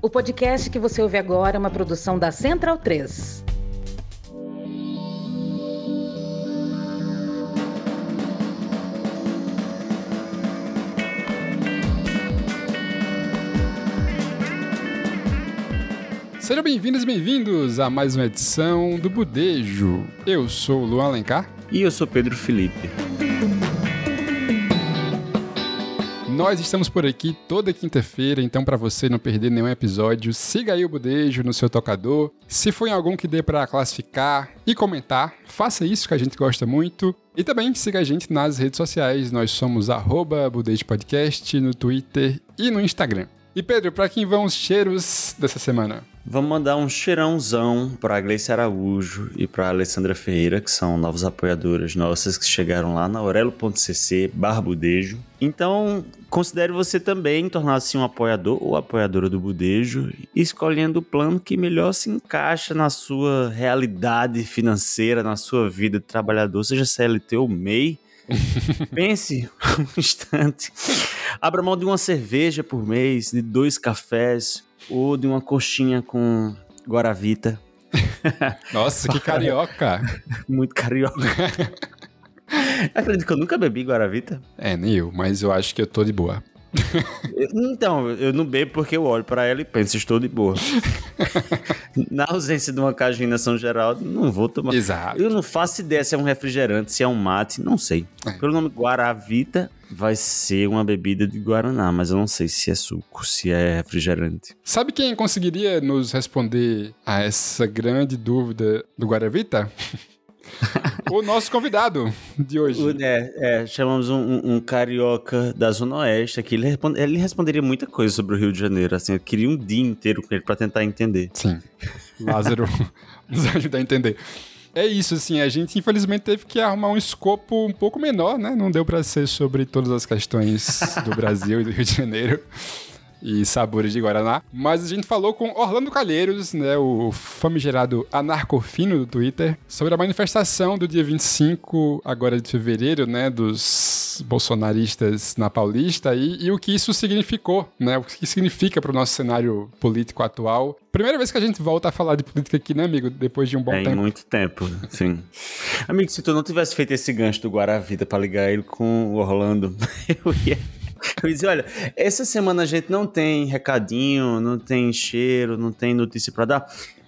O podcast que você ouve agora é uma produção da Central 3. Sejam bem-vindos e bem-vindos a mais uma edição do Budejo. Eu sou o Luan Alencar. E eu sou Pedro Felipe. Nós estamos por aqui toda quinta-feira, então para você não perder nenhum episódio, siga aí o Budejo no seu tocador. Se for em algum que dê para classificar e comentar, faça isso que a gente gosta muito. E também siga a gente nas redes sociais, nós somos arroba Budejo Podcast no Twitter e no Instagram. E Pedro, para quem vão os cheiros dessa semana? Vamos mandar um cheirãozão para Gleice Araújo e para Alessandra Ferreira, que são novas apoiadoras nossas que chegaram lá na aurelo.cc barbudejo. Então, considere você também tornar-se um apoiador ou apoiadora do Budejo, escolhendo o plano que melhor se encaixa na sua realidade financeira, na sua vida de trabalhador, seja CLT ou MEI. Pense um instante. Abra mão de uma cerveja por mês, de dois cafés, ou de uma coxinha com guaravita. Nossa, que carioca! Muito carioca. Acredito que eu nunca bebi guaravita. É, nem eu, mas eu acho que eu tô de boa. Então, eu não bebo porque eu olho para ela e penso, estou de boa. Na ausência de uma cajinha São Geraldo, não vou tomar. Exato. Eu não faço ideia se é um refrigerante, se é um mate, não sei. É. Pelo nome Guaravita, vai ser uma bebida de Guaraná, mas eu não sei se é suco, se é refrigerante. Sabe quem conseguiria nos responder a essa grande dúvida do Guaravita? o nosso convidado de hoje. O- É, é, chamamos um, um- um carioca da Zona Oeste aqui. Ele, respon- ele responderia muita coisa sobre o Rio de Janeiro. Assim, eu queria um dia inteiro com ele pra tentar entender. Sim. Lázaro nos ajuda a entender. É isso, assim, a gente infelizmente teve que arrumar um escopo um pouco menor, né? Não deu pra ser sobre todas as questões do Brasil e do Rio de Janeiro e sabores de Guaraná. Mas a gente falou com Orlando Calheiros, né, o famigerado anarcofino do Twitter, sobre a manifestação do dia 25, agora de fevereiro, né, dos bolsonaristas na Paulista e, e o que isso significou, né, o que significa para o nosso cenário político atual. Primeira vez que a gente volta a falar de política aqui, né, amigo? Depois de um bom Tem tempo. muito tempo, sim. Amigo, se tu não tivesse feito esse gancho do Guaravita pra ligar ele com o Orlando, eu ia. Eu dizer, olha, essa semana a gente não tem recadinho, não tem cheiro, não tem notícia pra dar.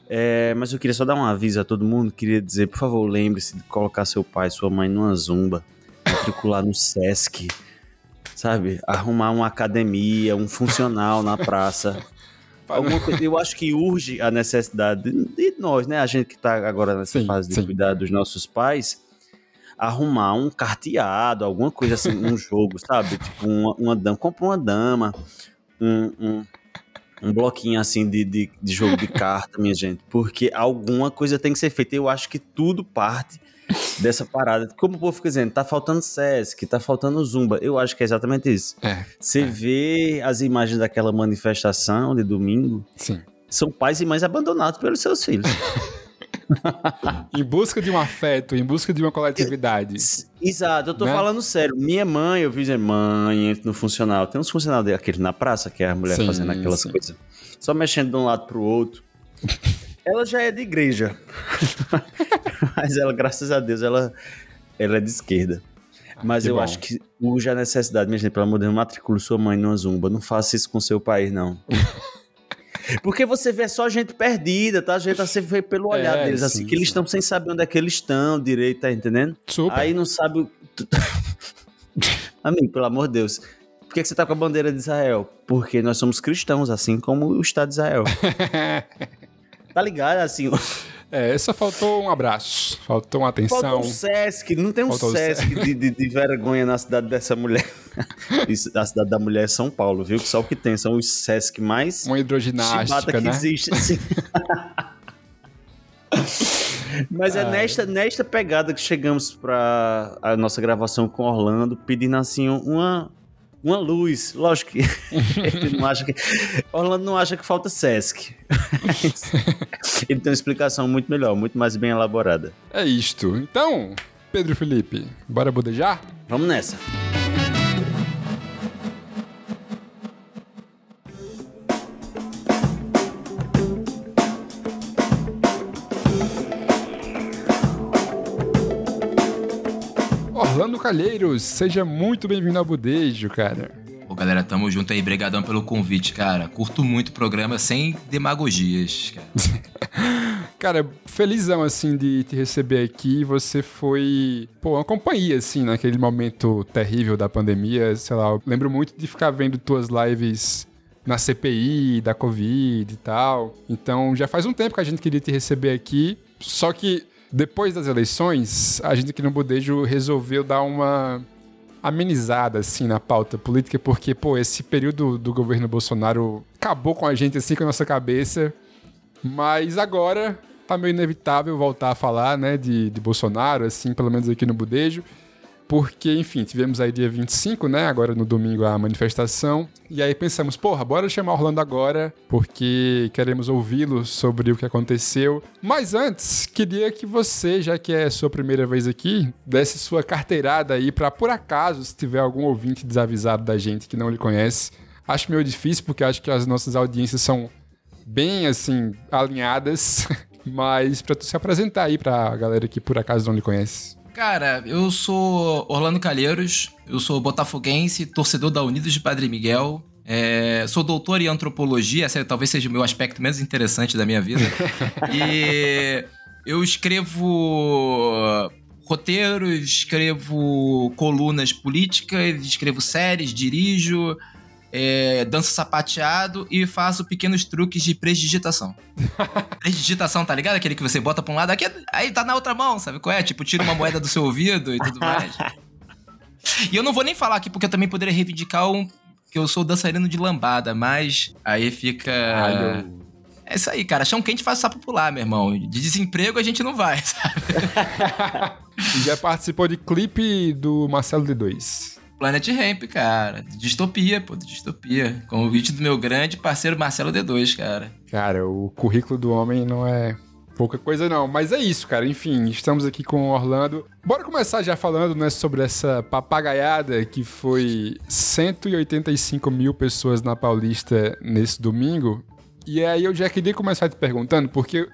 É, mas eu queria só dar um aviso a todo mundo. Queria dizer, por favor, lembre-se de colocar seu pai e sua mãe numa zumba, matricular no Sesc, sabe? Arrumar uma academia, um funcional na praça. Coisa, eu acho que urge a necessidade de, de nós, né? A gente que tá agora nessa Sim, fase de sim. cuidar dos nossos pais, arrumar um carteado, alguma coisa assim, um jogo, sabe? Tipo, uma, uma dama. Compra uma dama, um, um, um bloquinho assim de, de, de jogo de carta, minha gente. Porque alguma coisa tem que ser feita. Eu acho que tudo parte dessa parada. Como o povo fica dizendo, tá faltando Sesc, tá faltando Zumba. Eu acho que é exatamente isso. É, Você vê as imagens daquela manifestação de domingo, sim. são pais e mães abandonados pelos seus filhos. Em busca de um afeto, em busca de uma coletividade. Exato, eu tô Né? falando sério. Minha mãe, eu vi dizer, mãe, no funcional. Tem uns funcionários daqueles na praça, que é a mulher Sim, fazendo aquelas sim. coisas. Só mexendo de um lado pro outro. ela já é de igreja. Mas ela, graças a Deus, ela, ela é de esquerda. Mas Ah, que eu bom. acho que urge a necessidade, minha gente, pelo amor de Deus, matricule sua mãe numa zumba. Não faça isso com seu país, não. Porque você vê só gente perdida, tá? A gente você vê pelo olhar É, deles, sim, assim, que eles estão sem saber onde é que eles estão direito, tá entendendo? Super. Aí não sabe. o- Amigo, pelo amor de Deus. Por que, que você tá com a bandeira de Israel? Porque nós somos cristãos, assim como o Estado de Israel. Tá ligado? Assim, é, só faltou um abraço, faltou uma atenção. faltou um Sesc, não tem um Faltou Sesc de, de- de vergonha na cidade dessa mulher. Isso, a cidade da mulher é São Paulo, viu? Que só o que tem são os Sesc mais Uma hidroginástica, que né? existe. assim. Mas é nesta, nesta pegada que chegamos para a nossa gravação com Orlando, pedindo assim uma, uma luz. Lógico que ele não acha que. Orlando não acha que falta Sesc. ele tem uma explicação muito melhor, muito mais bem elaborada. É isto. Então, Pedro Felipe, bora bodejar? Vamos nessa. Orlando Calheiros, seja muito bem-vindo ao Budejo, cara. Pô, galera, tamo junto aí. Brigadão pelo convite, cara. Curto muito o programa sem demagogias, cara. cara, felizão, assim, de te receber aqui. Você foi, pô, uma companhia, assim, naquele momento terrível da pandemia. Sei lá, eu lembro muito de ficar vendo tuas lives na CPI, da Covid e tal. Então, já faz um tempo que a gente queria te receber aqui. Só que depois das eleições, a gente aqui no Budejo resolveu dar uma amenizada, assim, na pauta política, porque, pô, esse período do governo Bolsonaro acabou com a gente, assim, com a nossa cabeça. Mas agora tá meio inevitável voltar a falar, né, de, de Bolsonaro, assim, pelo menos aqui no Budejo porque, enfim, tivemos aí dia 25, né? Agora no domingo a manifestação. E aí pensamos, porra, bora chamar Orlando agora, porque queremos ouvi-lo sobre o que aconteceu. Mas antes, queria que você, já que é sua primeira vez aqui, desse sua carteirada aí para por acaso, se tiver algum ouvinte desavisado da gente que não lhe conhece. Acho meio difícil, porque acho que as nossas audiências são bem, assim, alinhadas. Mas para tu se apresentar aí pra galera que por acaso não lhe conhece. Cara, eu sou Orlando Calheiros, eu sou botafoguense, torcedor da Unidos de Padre Miguel. É, sou doutor em antropologia, essa talvez seja o meu aspecto menos interessante da minha vida. e eu escrevo roteiros, escrevo colunas políticas, escrevo séries, dirijo, é, danço sapateado e faço pequenos truques de prestidigitação. prestidigitação, tá ligado? Aquele que você bota pra um lado, aqui, aí tá na outra mão, sabe qual é? Tipo, tira uma moeda do seu ouvido e tudo mais. e eu não vou nem falar aqui, porque eu também poderia reivindicar um, que eu sou dançarino de lambada, mas aí fica... É isso aí, cara. Chão quente faz sapo pular, meu irmão. De desemprego a gente não vai, sabe? Já participou de clipe do Marcelo D2. Planet Ramp, cara. Distopia, pô, distopia. Convite do meu grande parceiro Marcelo D2, cara. Cara, o currículo do homem não é pouca coisa não, mas é isso, cara. Enfim, estamos aqui com o Orlando. Bora começar já falando, né, sobre essa papagaiada que foi 185 mil pessoas na Paulista nesse domingo. E aí eu já queria começar te perguntando, porque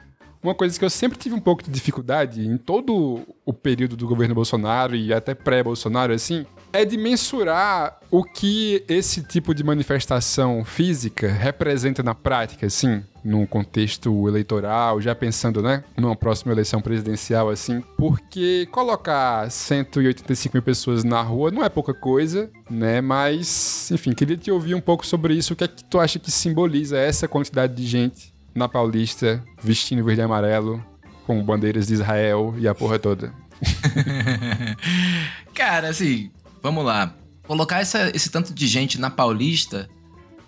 uma coisa que eu sempre tive um pouco de dificuldade em todo o período do governo Bolsonaro e até pré-Bolsonaro, assim, é de mensurar o que esse tipo de manifestação física representa na prática, assim, num contexto eleitoral, já pensando, né, numa próxima eleição presidencial, assim, porque colocar 185 mil pessoas na rua não é pouca coisa, né, mas, enfim, queria te ouvir um pouco sobre isso, o que é que tu acha que simboliza essa quantidade de gente na Paulista, vestindo verde e amarelo, com bandeiras de Israel e a porra toda. Cara, assim, vamos lá. Colocar essa, esse tanto de gente na Paulista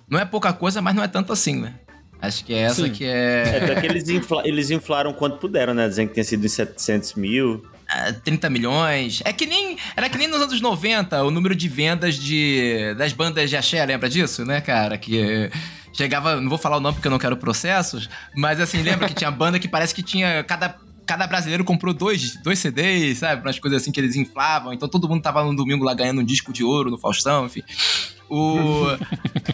não é pouca coisa, mas não é tanto assim, né? Acho que é essa Sim. que é. É que eles, infla, eles inflaram quanto puderam, né? Dizendo que tinha sido de 700 mil. 30 é, milhões. É que nem. Era que nem nos anos 90 o número de vendas de das bandas de axé, lembra disso, né, cara? Que chegava. Não vou falar o nome porque eu não quero processos, mas assim, lembra que tinha banda que parece que tinha. Cada cada brasileiro comprou dois, dois CDs, sabe? Umas coisas assim que eles inflavam. Então todo mundo tava no domingo lá ganhando um disco de ouro no Faustão, enfim. O...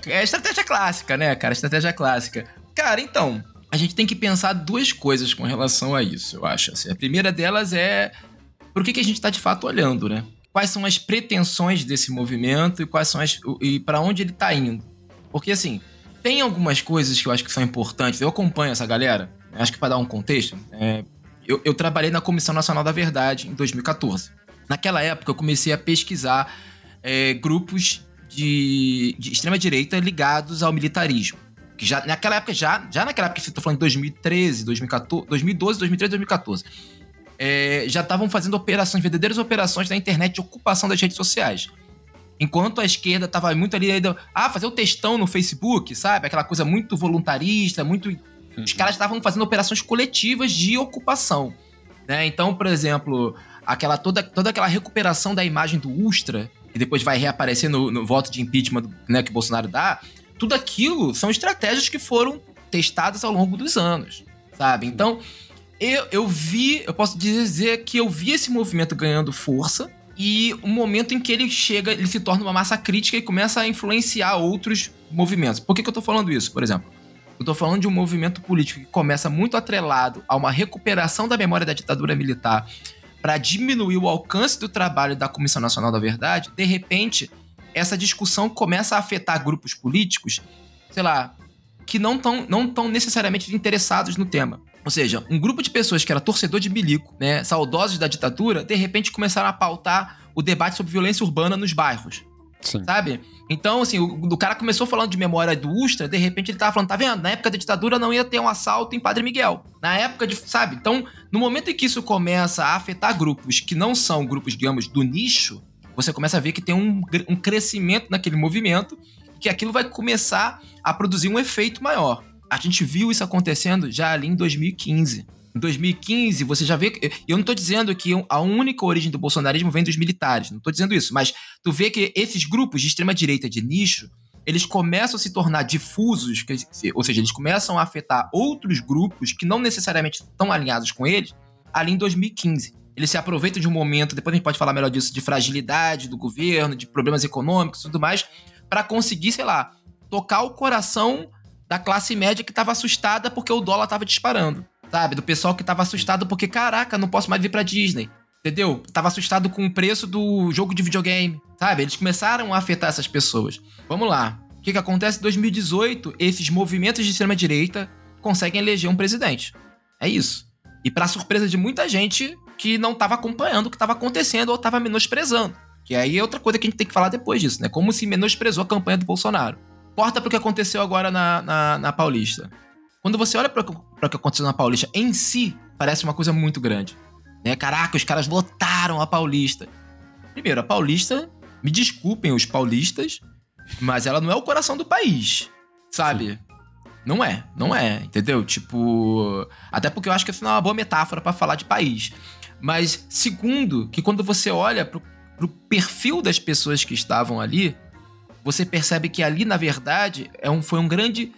é estratégia clássica, né, cara? Estratégia clássica. Cara, então, a gente tem que pensar duas coisas com relação a isso, eu acho. Assim. A primeira delas é por que, que a gente está de fato olhando, né? Quais são as pretensões desse movimento e quais são as e para onde ele está indo? Porque assim, tem algumas coisas que eu acho que são importantes. Eu acompanho essa galera. Acho que para dar um contexto, é, eu, eu trabalhei na Comissão Nacional da Verdade em 2014. Naquela época, eu comecei a pesquisar é, grupos de, de extrema-direita ligados ao militarismo. Que já, naquela época, já, já naquela época, estou falando de 2013, 2014, 2012, 2013, 2014, é, já estavam fazendo operações, verdadeiras operações na internet de ocupação das redes sociais. Enquanto a esquerda estava muito ali, ah, fazer o textão no Facebook, sabe? Aquela coisa muito voluntarista, muito os caras estavam fazendo operações coletivas de ocupação. Né? Então, por exemplo, aquela toda, toda aquela recuperação da imagem do Ustra, que depois vai reaparecer no, no voto de impeachment né, que o Bolsonaro dá, tudo aquilo são estratégias que foram testadas ao longo dos anos, sabe? Então, eu, eu vi, eu posso dizer que eu vi esse movimento ganhando força e o momento em que ele chega, ele se torna uma massa crítica e começa a influenciar outros movimentos. Por que, que eu tô falando isso, por exemplo? Eu tô falando de um movimento político que começa muito atrelado a uma recuperação da memória da ditadura militar, para diminuir o alcance do trabalho da Comissão Nacional da Verdade, de repente, essa discussão começa a afetar grupos políticos, sei lá, que não estão não tão necessariamente interessados no tema. Ou seja, um grupo de pessoas que era torcedor de bilico, né, saudosos da ditadura, de repente começaram a pautar o debate sobre violência urbana nos bairros. Sim. Sabe? Então, assim, o, o, cara começou falando de memória do Ustra, de repente ele tava falando, tá vendo? Na época da ditadura não ia ter um assalto em Padre Miguel. Na época de, sabe? Então, no momento em que isso começa a afetar grupos que não são grupos, digamos, do nicho, você começa a ver que tem um, um crescimento naquele movimento, que aquilo vai começar a produzir um efeito maior. A gente viu isso acontecendo já ali em 2015. Em 2015, você já vê. Eu não estou dizendo que a única origem do bolsonarismo vem dos militares, não estou dizendo isso, mas tu vê que esses grupos de extrema-direita de nicho, eles começam a se tornar difusos, ou seja, eles começam a afetar outros grupos que não necessariamente estão alinhados com eles, ali em 2015. Eles se aproveitam de um momento, depois a gente pode falar melhor disso, de fragilidade do governo, de problemas econômicos e tudo mais, para conseguir, sei lá, tocar o coração da classe média que estava assustada porque o dólar estava disparando sabe? Do pessoal que tava assustado porque, caraca, não posso mais vir pra Disney. Entendeu? Tava assustado com o preço do jogo de videogame, sabe? Eles começaram a afetar essas pessoas. Vamos lá. O que, que acontece em 2018? Esses movimentos de extrema-direita conseguem eleger um presidente. É isso. E para surpresa de muita gente que não estava acompanhando o que estava acontecendo ou estava menosprezando. Que aí é outra coisa que a gente tem que falar depois disso, né? Como se menosprezou a campanha do Bolsonaro. Corta pro que aconteceu agora na, na, na Paulista. Quando você olha para o que aconteceu na Paulista em si, parece uma coisa muito grande. Né? Caraca, os caras lotaram a Paulista. Primeiro, a Paulista, me desculpem os paulistas, mas ela não é o coração do país, sabe? Sim. Não é, não é, entendeu? Tipo. Até porque eu acho que isso não é uma boa metáfora para falar de país. Mas, segundo, que quando você olha pro, pro perfil das pessoas que estavam ali, você percebe que ali, na verdade, é um, foi um grande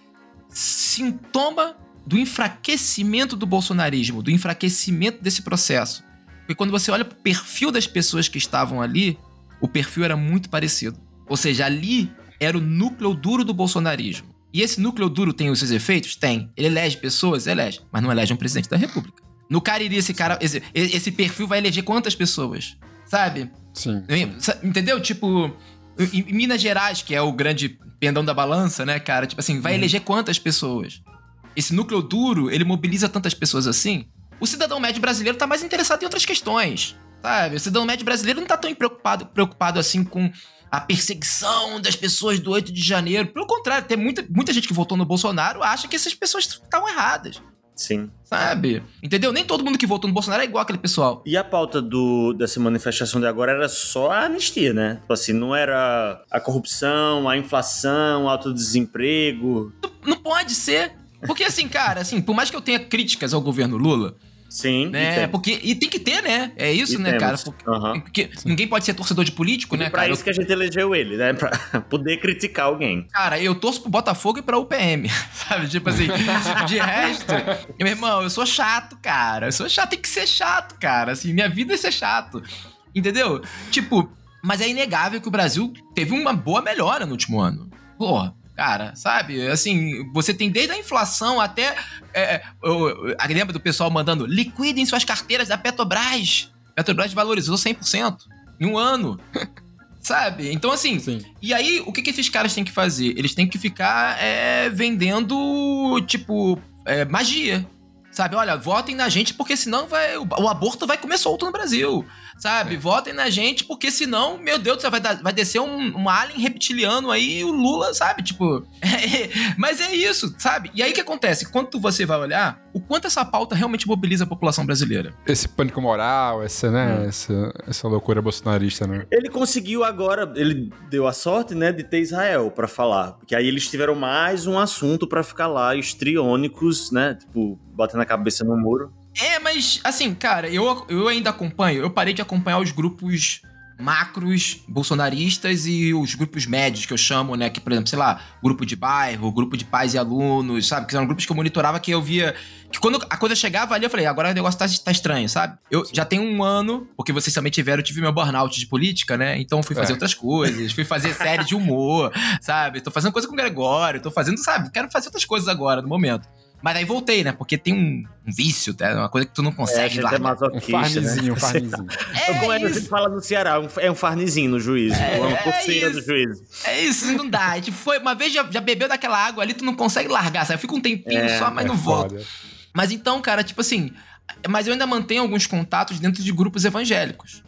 sintoma do enfraquecimento do bolsonarismo, do enfraquecimento desse processo. Porque quando você olha para o perfil das pessoas que estavam ali, o perfil era muito parecido. Ou seja, ali era o núcleo duro do bolsonarismo. E esse núcleo duro tem os seus efeitos? Tem. Ele elege pessoas? Elege. Mas não elege um presidente da república. No Cariri, esse cara, esse, esse perfil vai eleger quantas pessoas? Sabe? Sim. Entendeu? Tipo, em Minas Gerais, que é o grande pendão da balança, né, cara? Tipo assim, vai uhum. eleger quantas pessoas? Esse núcleo duro, ele mobiliza tantas pessoas assim? O cidadão médio brasileiro tá mais interessado em outras questões, sabe? O cidadão médio brasileiro não tá tão preocupado, preocupado assim com a perseguição das pessoas do 8 de janeiro. Pelo contrário, tem muita, muita gente que votou no Bolsonaro acha que essas pessoas estão erradas. Sim. Sabe? Entendeu? Nem todo mundo que votou no Bolsonaro é igual aquele pessoal. E a pauta do, dessa manifestação de agora era só a anistia, né? Tipo assim, não era a corrupção, a inflação, o alto desemprego. Não, não pode ser. Porque assim, cara, assim, por mais que eu tenha críticas ao governo Lula, Sim. Né? E porque, e tem que ter, né? É isso, e né, temos. cara? Porque, uhum. porque ninguém pode ser torcedor de político, e né, pra cara? Pra isso que a gente elegeu ele, né? Pra poder criticar alguém. Cara, eu torço pro Botafogo e pra UPM, sabe? Tipo assim, de resto, meu irmão, eu sou chato, cara. Eu sou chato, tem que ser chato, cara. Assim, minha vida é ser chato. Entendeu? Tipo, mas é inegável que o Brasil teve uma boa melhora no último ano. Porra, cara, sabe? Assim, você tem desde a inflação até. É, eu, eu, lembra do pessoal mandando liquidem suas carteiras da Petrobras. Petrobras valorizou 100% em um ano. sabe? Então, assim. Sim. E aí, o que, que esses caras têm que fazer? Eles têm que ficar é, vendendo, tipo, é, magia. Sabe? Olha, votem na gente porque senão vai, o, o aborto vai comer solto no Brasil sabe? É. Votem na gente, porque senão, meu Deus do céu, vai, dar, vai descer um, um alien reptiliano aí e o Lula, sabe? Tipo. É, mas é isso, sabe? E aí o que acontece? Quando você vai olhar, o quanto essa pauta realmente mobiliza a população brasileira? Esse pânico moral, essa, né? Hum. Essa, essa loucura bolsonarista, né? Ele conseguiu agora, ele deu a sorte, né, de ter Israel para falar. Porque aí eles tiveram mais um assunto para ficar lá, estriônicos, né? Tipo, batendo a cabeça no muro. É, mas, assim, cara, eu, eu ainda acompanho. Eu parei de acompanhar os grupos macros bolsonaristas e os grupos médios que eu chamo, né? Que, por exemplo, sei lá, grupo de bairro, grupo de pais e alunos, sabe? Que eram grupos que eu monitorava que eu via. Que quando a coisa chegava ali, eu falei, agora o negócio tá, tá estranho, sabe? Eu já tenho um ano, porque vocês também tiveram, eu tive meu burnout de política, né? Então fui fazer é. outras coisas, fui fazer série de humor, sabe? Tô fazendo coisa com o Gregório, tô fazendo, sabe? Quero fazer outras coisas agora, no momento. Mas aí voltei, né? Porque tem um, um vício, né? Uma coisa que tu não É, consegue é largar. Um masoquista, né? farnizinho, um farnizinho. Como é que a isso. gente fala no Ceará? um- É um farnizinho no juízo. uma é pulseira do isso. juízo. É isso, não dá. A gente foi, uma vez já, já bebeu daquela água ali, tu não consegue largar, sabe? Fica um tempinho É, só, mas É não volta. foda. Mas então, cara, tipo assim. Mas eu ainda mantenho alguns contatos dentro de grupos evangélicos.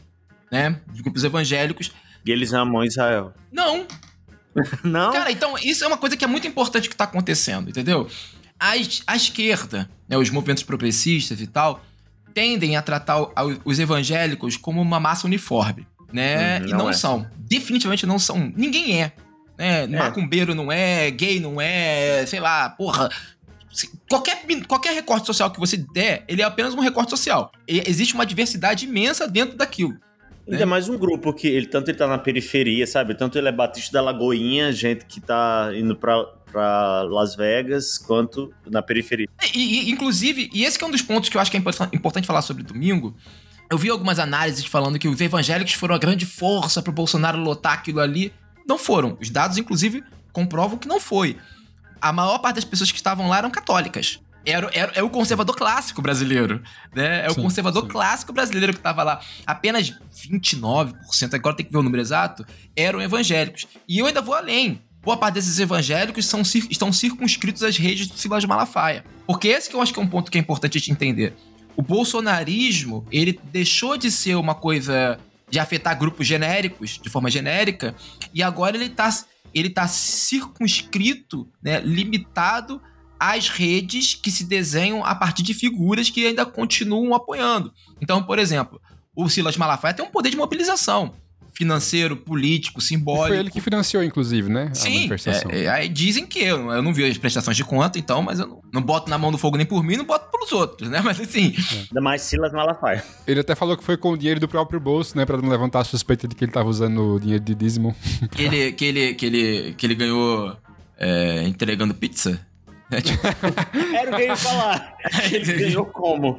Né? De grupos evangélicos. E eles amam Israel. Não, Não? Cara, então, isso é uma coisa que é muito importante que tá acontecendo, entendeu? A, es- a esquerda, né, os movimentos progressistas e tal, tendem a tratar os evangélicos como uma massa uniforme, né? Uhum, e não não é. são. Definitivamente não são. Ninguém é. Né? Macumbeiro não é, gay não é, sei lá, porra. Qualquer, qualquer recorte social que você der, ele é apenas um recorte social. E existe uma diversidade imensa dentro daquilo. Ainda mais um grupo que ele tanto ele tá na periferia, sabe? Tanto ele é Batista da Lagoinha, gente que tá indo pra, pra Las Vegas, quanto na periferia. E, e, inclusive, e esse que é um dos pontos que eu acho que é import- importante falar sobre domingo. Eu vi algumas análises falando que os evangélicos foram a grande força pro Bolsonaro lotar aquilo ali. Não foram. Os dados, inclusive, comprovam que não foi. A maior parte das pessoas que estavam lá eram católicas. Era, era, é o conservador clássico brasileiro, né? É o Sim, conservador sim. clássico brasileiro que tava lá. Apenas 29%, agora tem que ver o número exato, eram evangélicos. E eu ainda vou além. Boa parte desses evangélicos são, estão circunscritos às redes do Silas Malafaia. Porque esse que eu acho que é um ponto que é importante a gente entender. O bolsonarismo, ele deixou de ser uma coisa de afetar grupos genéricos, de forma genérica, e agora ele tá, ele tá circunscrito, né, limitado às redes que se desenham a partir de figuras que ainda continuam apoiando. Então, por exemplo, o Silas Malafaia tem um poder de mobilização financeiro, político, E simbólico. foi ele que financiou, inclusive, né? A Sim, manifestação. é, é, aí dizem que eu, eu não vi as prestações de conta, então, mas eu não, não boto na mão do fogo nem por mim, não boto pelos outros, né? Mas assim, Ainda mais Silas Malafaia. Ele até falou que foi com o dinheiro do próprio bolso, né? Pra não levantar a suspeita de que ele tava usando o dinheiro de dízimo. que ele, que ele, que ele, que ele ganhou é, entregando pizza. Era o que eu ia falar. Ele ganhou como?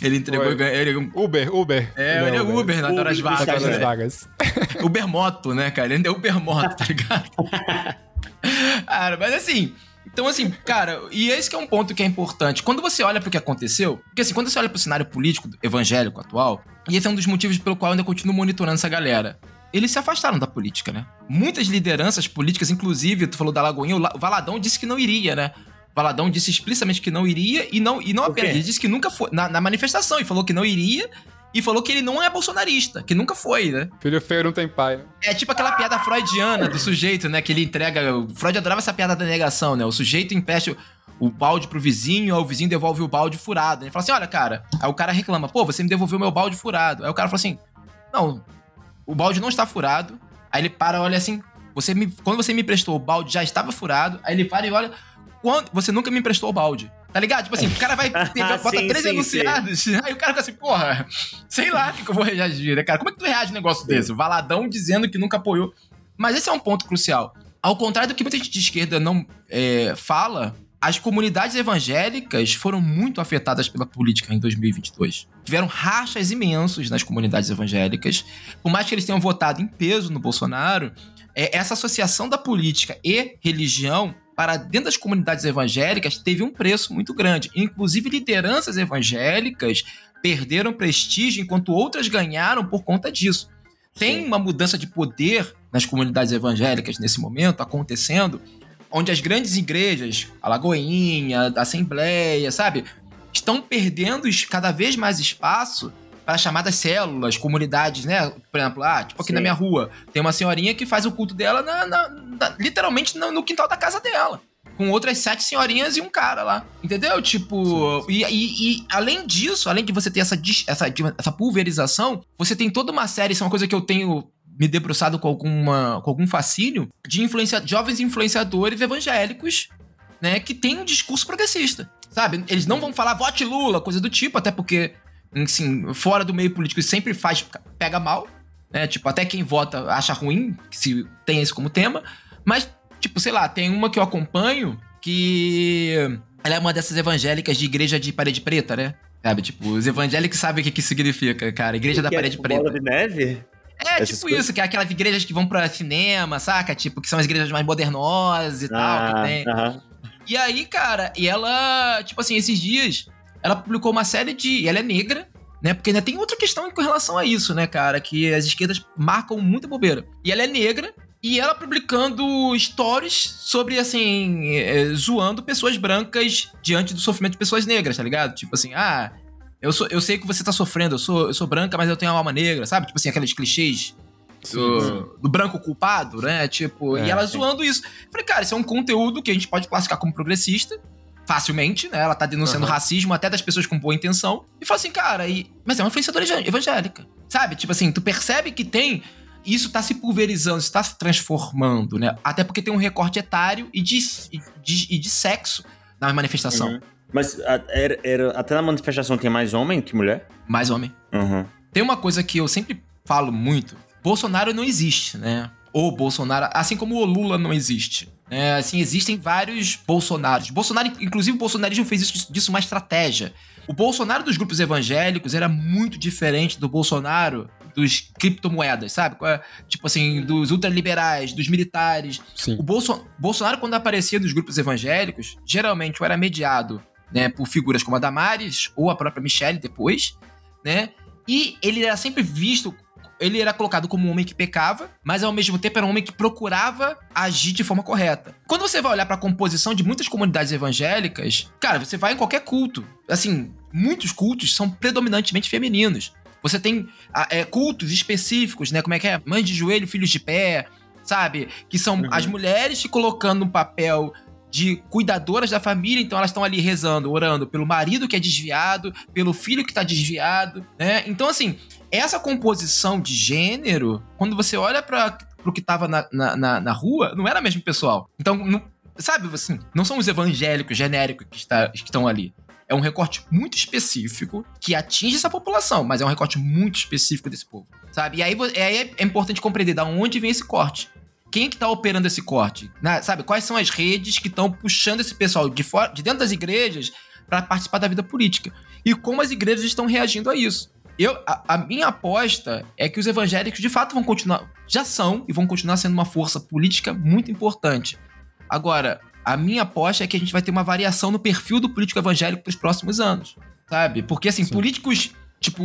ele entregou. Ele, Uber, Uber. é, ele é Uber nas horas Uber, vagas. Nas né? vagas. Uber moto, né, cara? Ele é Uber moto, tá ligado? cara, mas assim. Então, assim, cara, e esse que é um ponto que é importante. Quando você olha pro que aconteceu, porque assim, quando você olha pro cenário político evangélico atual, e esse é um dos motivos pelo qual eu ainda continuo monitorando essa galera. Eles se afastaram da política, né? Muitas lideranças políticas, inclusive, tu falou da Lagoinha, o La- o Valadão disse que não iria, né? Valadão disse explicitamente que não iria e não, e não apenas, ele disse que nunca foi. Na, na manifestação, e falou que não iria e falou que ele não é bolsonarista, que nunca foi, né? Filho feio não tem pai, né? É tipo aquela piada freudiana do sujeito, né? Que ele entrega. O Freud adorava essa piada da negação, né? O sujeito empresta o- o balde pro vizinho, aí o vizinho devolve o balde furado. Ele fala assim: olha, cara. Aí o cara reclama: pô, você me devolveu meu balde furado. Aí o cara fala assim: não, o balde não está furado. Aí ele para, olha assim: você me, quando você me emprestou, o balde já estava furado. Aí ele para e olha: quando, você nunca me emprestou o balde. Tá ligado? Tipo assim, o cara vai pegar, bota Sim, três sim, enunciados. Aí o cara fica assim, porra, sei lá o que, que eu vou reagir, né, cara? Como é que tu reage a um negócio desse? O Valadão dizendo que nunca apoiou. Mas esse é um ponto crucial. Ao contrário do que muita gente de esquerda não é, fala, as comunidades evangélicas foram muito afetadas pela política em 2022. Tiveram rachas imensos nas comunidades evangélicas. Por mais que eles tenham votado em peso no Bolsonaro, é, essa associação da política e religião para dentro das comunidades evangélicas teve um preço muito grande. Inclusive, lideranças evangélicas perderam prestígio enquanto outras ganharam por conta disso. Tem Sim. uma mudança de poder nas comunidades evangélicas nesse momento acontecendo, onde as grandes igrejas, a Lagoinha, a Assembleia, sabe, estão perdendo cada vez mais espaço para chamadas células, comunidades, né? Por exemplo, ah, tipo aqui Sim. na minha rua, tem uma senhorinha que faz o culto dela na- na- na- literalmente no, no quintal da casa dela. Com outras sete senhorinhas e um cara lá. Entendeu? Tipo. E, e- e além disso, além de você ter essa, essa, essa pulverização, você tem toda uma série, isso é uma coisa que eu tenho me debruçado com, alguma, com algum fascínio, de influencia, jovens influenciadores evangélicos, né, que têm um discurso progressista. Sabe? Eles não vão falar vote Lula, coisa do tipo, até porque, assim, fora do meio político sempre faz, pega mal, né? Tipo, até quem vota acha ruim, se tem isso como tema. Mas, tipo, sei lá, tem uma que eu acompanho que. Ela é uma dessas evangélicas de igreja de parede preta, né? Sabe? Tipo, os evangélicos sabem o que, que significa, cara. Igreja da Que é parede tipo preta. Bola de neve? É, Essas tipo coisas? isso, que é aquelas igrejas que vão pra cinema, saca? Tipo, que são as igrejas mais modernosas e tal, que Ah, tem. aham. E aí, cara, e ela, tipo assim, esses dias, ela publicou uma série de. E ela é negra, né? Porque ainda tem outra questão com relação a isso, né, cara? Que as esquerdas marcam muita bobeira. E ela é negra, e ela publicando stories sobre, assim, é, zoando pessoas brancas diante do sofrimento de pessoas negras, tá ligado? Tipo assim, ah, eu, sou, eu sei que você tá sofrendo, eu sou, eu sou branca, mas eu tenho uma alma negra, sabe? Tipo assim, aqueles clichês do, do branco culpado, né? Tipo, É, e ela sim. zoando isso. Falei, cara, isso é um conteúdo que a gente pode classificar como progressista, facilmente, né? Ela tá denunciando Aham. racismo até das pessoas com boa intenção. E fala assim, cara, e... mas é uma influenciadora evang- evangélica. Sabe? Tipo assim, tu percebe que tem. Isso tá se pulverizando, isso tá se transformando, né? Até porque tem um recorte etário e de, e de, e de sexo na manifestação. Uhum. Mas a- era, era- até na manifestação tem mais homem que mulher? Mais homem. Uhum. Tem uma coisa que eu sempre falo muito: Bolsonaro não existe, né? O Bolsonaro, assim como o Lula não existe. né? assim, existem vários Bolsonaros. Bolsonaro, inclusive, o bolsonarismo fez isso, disso uma estratégia. O Bolsonaro dos grupos evangélicos era muito diferente do Bolsonaro dos criptomoedas, sabe? É? Tipo assim, dos ultraliberais, dos militares. Sim. O Bolso- Bolsonaro, quando aparecia nos grupos evangélicos, geralmente ou era mediado né, por figuras como a Damares ou a própria Michelle depois, né? E ele era sempre visto, ele era colocado como um homem que pecava, mas ao mesmo tempo era um homem que procurava agir de forma correta. Quando você vai olhar para a composição de muitas comunidades evangélicas, cara, você vai em qualquer culto. Assim, muitos cultos são predominantemente femininos. Você tem é, cultos específicos, né? Como é que é? Mães de joelho, filhos de pé, sabe? Que são Uhum. as mulheres se colocando no papel de cuidadoras da família, então elas estão ali rezando, orando pelo marido que é desviado, pelo filho que tá desviado, né? Então, assim, essa composição de gênero, quando você olha para pro que tava na, na, na, rua, não era mesmo pessoal. Então, não- sabe, assim, não são os evangélicos genéricos que, está, que estão ali. É um recorte muito específico que atinge essa população, mas é um recorte muito específico desse povo, sabe? E aí é- é importante compreender da onde vem esse corte. Quem que tá operando esse corte? Né? Sabe, quais são as redes que estão puxando esse pessoal de, fora, de dentro das igrejas para participar da vida política? E como as igrejas estão reagindo a isso? Eu, a, a minha aposta é que os evangélicos de fato vão continuar, já são e vão continuar sendo uma força política muito importante. Agora, a minha aposta é que a gente vai ter uma variação no perfil do político evangélico para os próximos anos, sabe? Porque assim, Sim. políticos tipo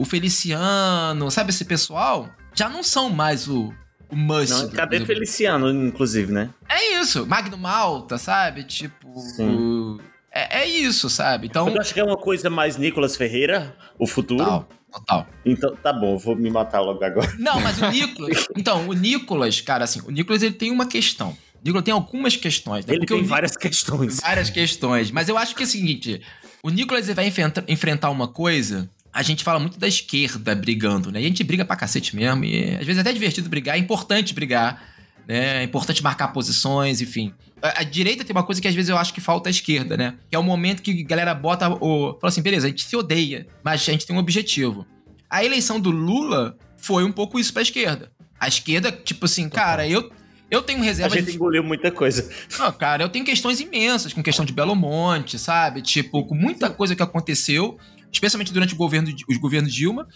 o Feliciano, sabe esse pessoal, já não são mais o, o must. Não, cadê do- Feliciano, inclusive, né? É isso, Magno Malta, sabe? Tipo, Sim. é, é isso, sabe? Então, Eu acho que é uma coisa mais Nicolas Ferreira, o futuro. total, total. Então, tá bom, eu vou me matar logo agora. Não, mas o Nicolas. Então, o Nicolas, cara, assim, o Nicolas ele tem uma questão. O Nicolas tem algumas questões, né? Ele Porque tem várias questões. várias questões. Mas eu acho que é o seguinte: o Nicolas ele vai enfrenta- enfrentar uma coisa. A gente fala muito da esquerda brigando, né? E a gente briga pra cacete mesmo. E às vezes é até divertido brigar, é importante brigar, né? É importante marcar posições, enfim. A, a direita tem uma coisa que às vezes eu acho que falta à esquerda, né? Que é o momento que a galera bota o. Fala assim, beleza, a gente se odeia, mas a gente tem um objetivo. A eleição do Lula foi um pouco isso pra esquerda. A esquerda, tipo assim, cara, eu, eu tenho A reserva gente engoliu muita coisa. não, cara, eu tenho questões imensas com questão de Belo Monte, sabe? Tipo, com muita coisa que aconteceu, especialmente durante o governo, os governos Dilma.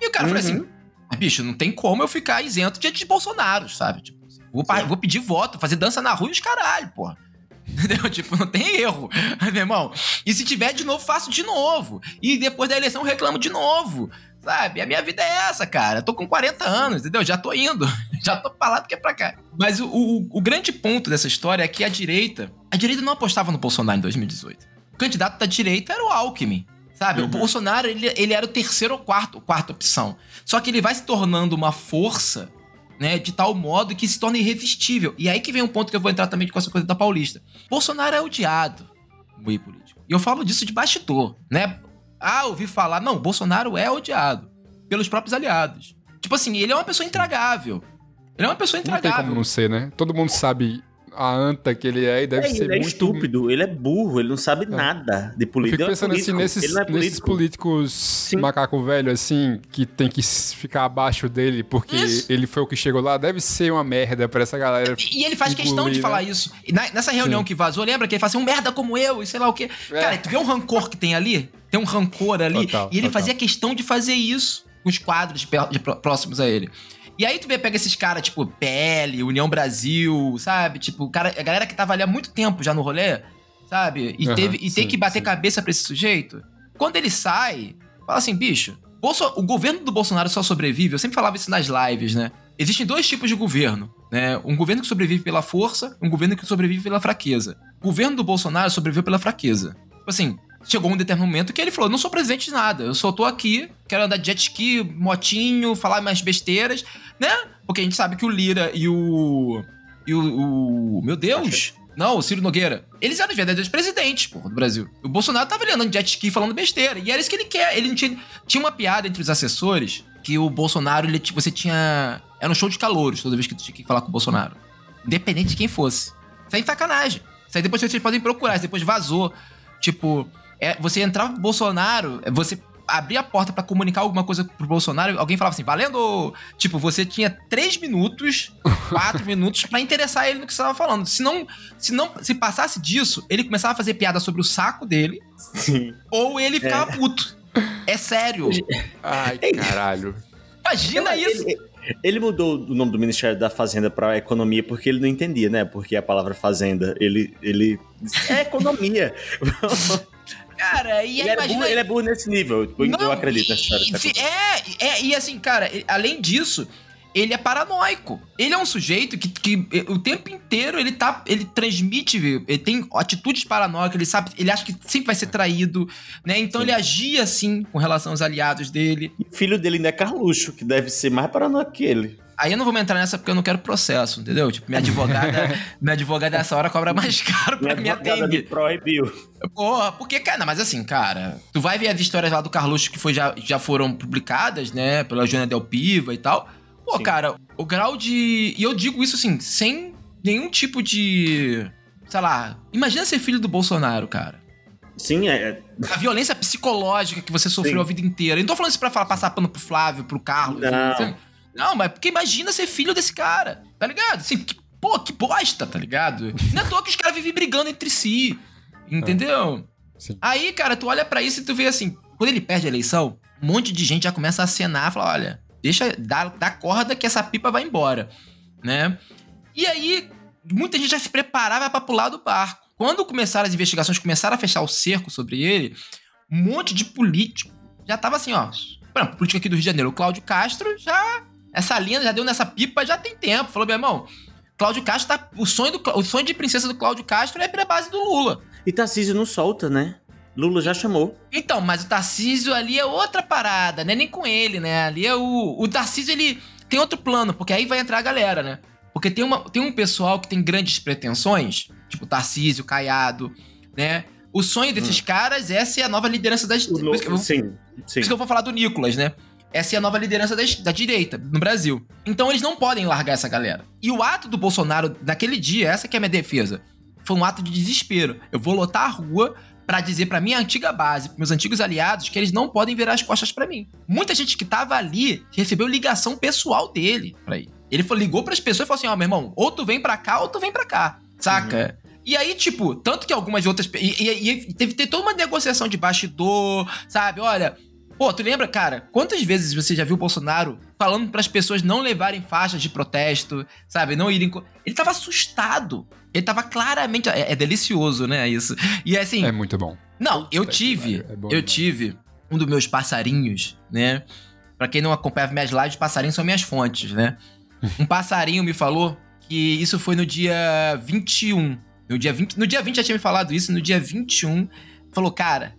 E o cara falou Uhum. assim: "Ah, bicho, não tem como eu ficar isento diante de Bolsonaro, sabe? Tipo, vou, vou pedir voto, fazer dança na rua e os caralho, porra. Entendeu? Tipo, não tem erro, meu irmão. E se tiver de novo, faço de novo. E depois da eleição, reclamo de novo. Sabe? A minha vida é essa, cara. Eu tô com 40 anos, entendeu? Já tô indo. Já tô pra lá do que é pra cá. Mas o, o, o grande ponto dessa história é que a direita. A direita não apostava no Bolsonaro em 2018. O candidato da direita era o Alckmin. Sabe? O Uhum. Bolsonaro, ele, ele era o terceiro ou quarto, quarta opção. Só que ele vai se tornando uma força, né, de tal modo que se torna irresistível. E aí que vem um ponto que eu vou entrar também com essa coisa da Paulista. Bolsonaro é odiado no meio político. E eu falo disso de bastidor, né? Ah, ouvi falar. Não, Bolsonaro é odiado pelos próprios aliados. Tipo assim, ele é uma pessoa intragável. Ele é uma pessoa Não tem intragável. como não ser, né? Todo mundo sabe a anta que ele é e deve É, ser ele é muito... estúpido, ele é burro, ele não sabe nada de Eu política. fico Ele pensando é assim, nesses, é nesses político. políticos Sim. macaco velho, assim, que tem que ficar abaixo dele porque Isso. ele foi o que chegou lá, deve ser uma merda pra essa galera. E e ele faz questão de Engolir, falar né? isso. E na- nessa reunião Sim. que vazou, lembra que ele fala assim, um merda como eu e sei lá o quê. É. Cara, tu vê um rancor que tem ali? Tem um rancor ali. Total, e ele total. fazia questão de fazer isso com os quadros de de pró- próximos a ele. E aí tu vê, pega esses caras, tipo, PL, União Brasil, sabe? Tipo, cara, a galera que tava ali há muito tempo já no rolê, sabe? E, Aham, teve, e tem sim, que bater sim. cabeça pra esse sujeito. Quando ele sai, fala assim, bicho, Bolso- o governo do Bolsonaro só sobrevive, eu sempre falava isso nas lives, né? Existem dois tipos de governo, né? Um governo que sobrevive pela força, um governo que sobrevive pela fraqueza. O governo do Bolsonaro sobreviveu pela fraqueza. Tipo assim, chegou um determinado momento que ele falou: não sou presidente de nada, eu só tô aqui, quero andar de jet ski, motinho, falar mais besteiras, né? Porque a gente sabe que o Lira e o. E o. o- meu Deus! Não, o Ciro Nogueira. Eles eram os verdadeiros presidentes, porra, do Brasil. O Bolsonaro tava ali andando de jet ski falando besteira. E era isso que ele quer. Ele tinha. Tinha uma piada entre os assessores que o Bolsonaro, ele, você tinha. Era um show de calouros toda vez que tu tinha que falar com o Bolsonaro. Independente de quem fosse. Aí é sacanagem. Isso aí depois vocês podem procurar. Isso depois vazou. Tipo, é, você entrava pro Bolsonaro, é, você abria a porta pra comunicar alguma coisa pro Bolsonaro, alguém falava assim, valendo! Tipo, você tinha três minutos, quatro minutos pra interessar ele no que você tava falando. Se não, se não, se passasse disso, ele começava a fazer piada sobre o saco dele, Sim. ou ele ficava puto. É sério. Ai, caralho. Imagina isso. Ele, ele mudou o nome do Ministério da Fazenda pra Economia porque ele não entendia, né? Porque a palavra fazenda, ele. ele é economia. Cara, e aí ele, é imagina... burro, ele é burro nesse nível. Eu Não, acredito nessa história. É, é, e assim, cara, além disso, ele é paranoico. Ele é um sujeito que, que o tempo inteiro ele tá. Ele transmite, ele tem atitudes paranoicas, ele sabe, ele acha que sempre vai ser traído, né? Então Sim. ele agia assim com relação aos aliados dele. E o filho dele ainda é Carluxo, que deve ser mais paranoico que ele. Aí eu não vou me entrar nessa porque eu não quero processo, entendeu? Tipo, minha advogada, minha advogada nessa hora cobra mais caro pra me advogada me atender. proibiu. Porra, porque, cara, mas assim, cara, tu vai ver as histórias lá do Carluxo que foi, já, já foram publicadas, né, pela Joana Del Piva e tal. Pô, Sim. cara, o grau de. E eu digo isso assim, sem nenhum tipo de. Sei lá. Imagina ser filho do Bolsonaro, cara. Sim, é. A violência psicológica que você sofreu Sim. a vida inteira. Eu não tô falando isso pra falar, passar pano pro Flávio, pro Carlos. Não. assim. Não, mas porque imagina ser filho desse cara, tá ligado? Assim, que, pô, que bosta, tá ligado? Não é à toa que os caras vivem brigando entre si. Entendeu? Sim. Aí, cara, tu olha pra isso e tu vê assim, quando ele perde a eleição, um monte de gente já começa a acenar, fala, olha, deixa, dá, dá corda que essa pipa vai embora, né? E aí, muita gente já se preparava pra pular do barco. Quando começaram as investigações, começaram a fechar o cerco sobre ele, um monte de político já tava assim, ó. Por exemplo, político aqui do Rio de Janeiro, o Cláudio Castro já. Essa linha já deu nessa pipa já tem tempo. Falou, meu irmão, Cláudio Castro tá. O sonho, do, o sonho de princesa do Cláudio Castro é pra base do Lula. E Tarcísio não solta, né? Lula já chamou. Então, mas o Tarcísio ali é outra parada, né? Nem com ele, né? Ali é o. O Tarcísio, ele tem outro plano, porque aí vai entrar a galera, né? Porque tem, uma, tem um pessoal que tem grandes pretensões, tipo Tarcísio, Caiado, né? O sonho desses caras é ser a nova liderança das. O por isso que eu vou- Sim, por sim. isso que eu vou falar do Nicolas, né? Essa é a nova liderança da, da direita no Brasil. Então eles não podem largar essa galera. E o ato do Bolsonaro naquele dia, essa que é a minha defesa, foi um ato de desespero. Eu vou lotar a rua pra dizer pra minha antiga base, pros meus antigos aliados, que eles não podem virar as costas pra mim. Muita gente que tava ali recebeu ligação pessoal dele pra ir. Ele falou, ligou pras pessoas e falou assim: ó, meu irmão, ou tu vem pra cá ou tu vem pra cá. Saca? E aí, tipo, tanto que algumas outras. E, e- e teve, teve toda uma negociação de bastidor, sabe? Olha. Pô, tu lembra, cara, quantas vezes você já viu o Bolsonaro falando pras pessoas não levarem faixas de protesto, sabe? Não irem. Ele tava assustado. Ele tava claramente. É, é delicioso, né? Isso. E assim. É muito bom. Não, eu tive. é bom eu tive um dos meus passarinhos, né? Pra quem não acompanhava minhas lives, passarinhos são minhas fontes, né? Um passarinho me falou que isso foi no dia 21. No dia 20, no dia 20 já tinha me falado isso, no dia 21 falou, cara,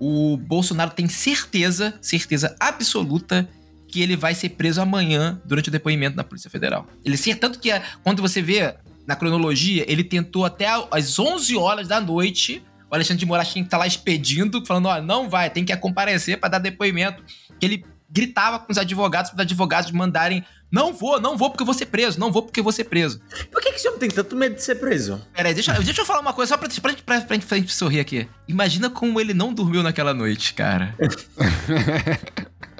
o Bolsonaro tem certeza, certeza absoluta que ele vai ser preso amanhã durante o depoimento na Polícia Federal. Ele cer- tanto que quando você vê na cronologia, ele tentou até às 11 horas da noite. O Alexandre de Moraes tinha que estar lá expedindo, falando: ó, não vai, tem que comparecer para dar depoimento. Que ele gritava com os advogados, para os advogados mandarem: não vou, não vou porque eu vou ser preso, não vou porque eu vou ser preso. Por que, que esse homem tem tanto medo de ser preso? Peraí, deixa, deixa eu falar uma coisa só pra, pra, pra, pra, pra gente sorrir aqui. Imagina como ele não dormiu naquela noite, cara.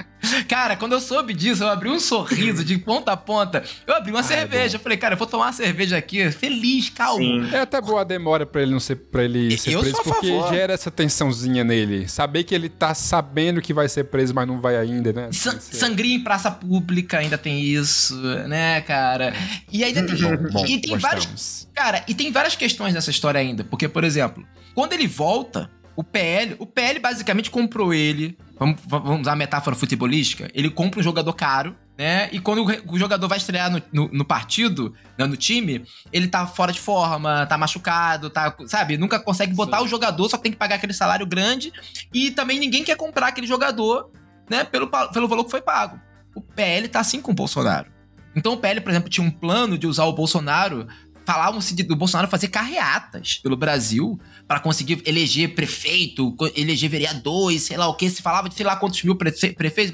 Cara, quando eu soube disso, eu abri um sorriso de ponta a ponta. Eu abri uma cerveja. Eu falei, cara, eu vou tomar uma cerveja aqui, feliz, calmo. Sim. É até boa a demora pra ele não ser para ele ser Eu preso, porque favor. gera essa tensãozinha nele. Saber que ele tá sabendo que vai ser preso, mas não vai ainda, né? San- sangria em praça pública ainda tem isso, né, cara? E ainda tem, Bom, bom, e tem vários. Cara, e tem várias questões nessa história ainda. Porque, por exemplo, Quando ele volta, o PL, o PL basicamente comprou ele. Vamos, vamos usar a metáfora futebolística. Ele compra um jogador caro, né? E quando o, jogador vai estrear no, no, no partido, né, no time, ele tá fora de forma, tá machucado, tá, sabe? Nunca consegue botar Sim. o jogador, só tem que pagar aquele salário grande. E também ninguém quer comprar aquele jogador, né? Pelo, pelo valor que foi pago. O PL tá assim com o Bolsonaro. Então o PL, por exemplo, tinha um plano de usar o Bolsonaro falavam-se do Bolsonaro fazer carreatas pelo Brasil para conseguir eleger prefeito, eleger vereador e sei lá o que. Se falava de sei lá quantos mil prefeitos.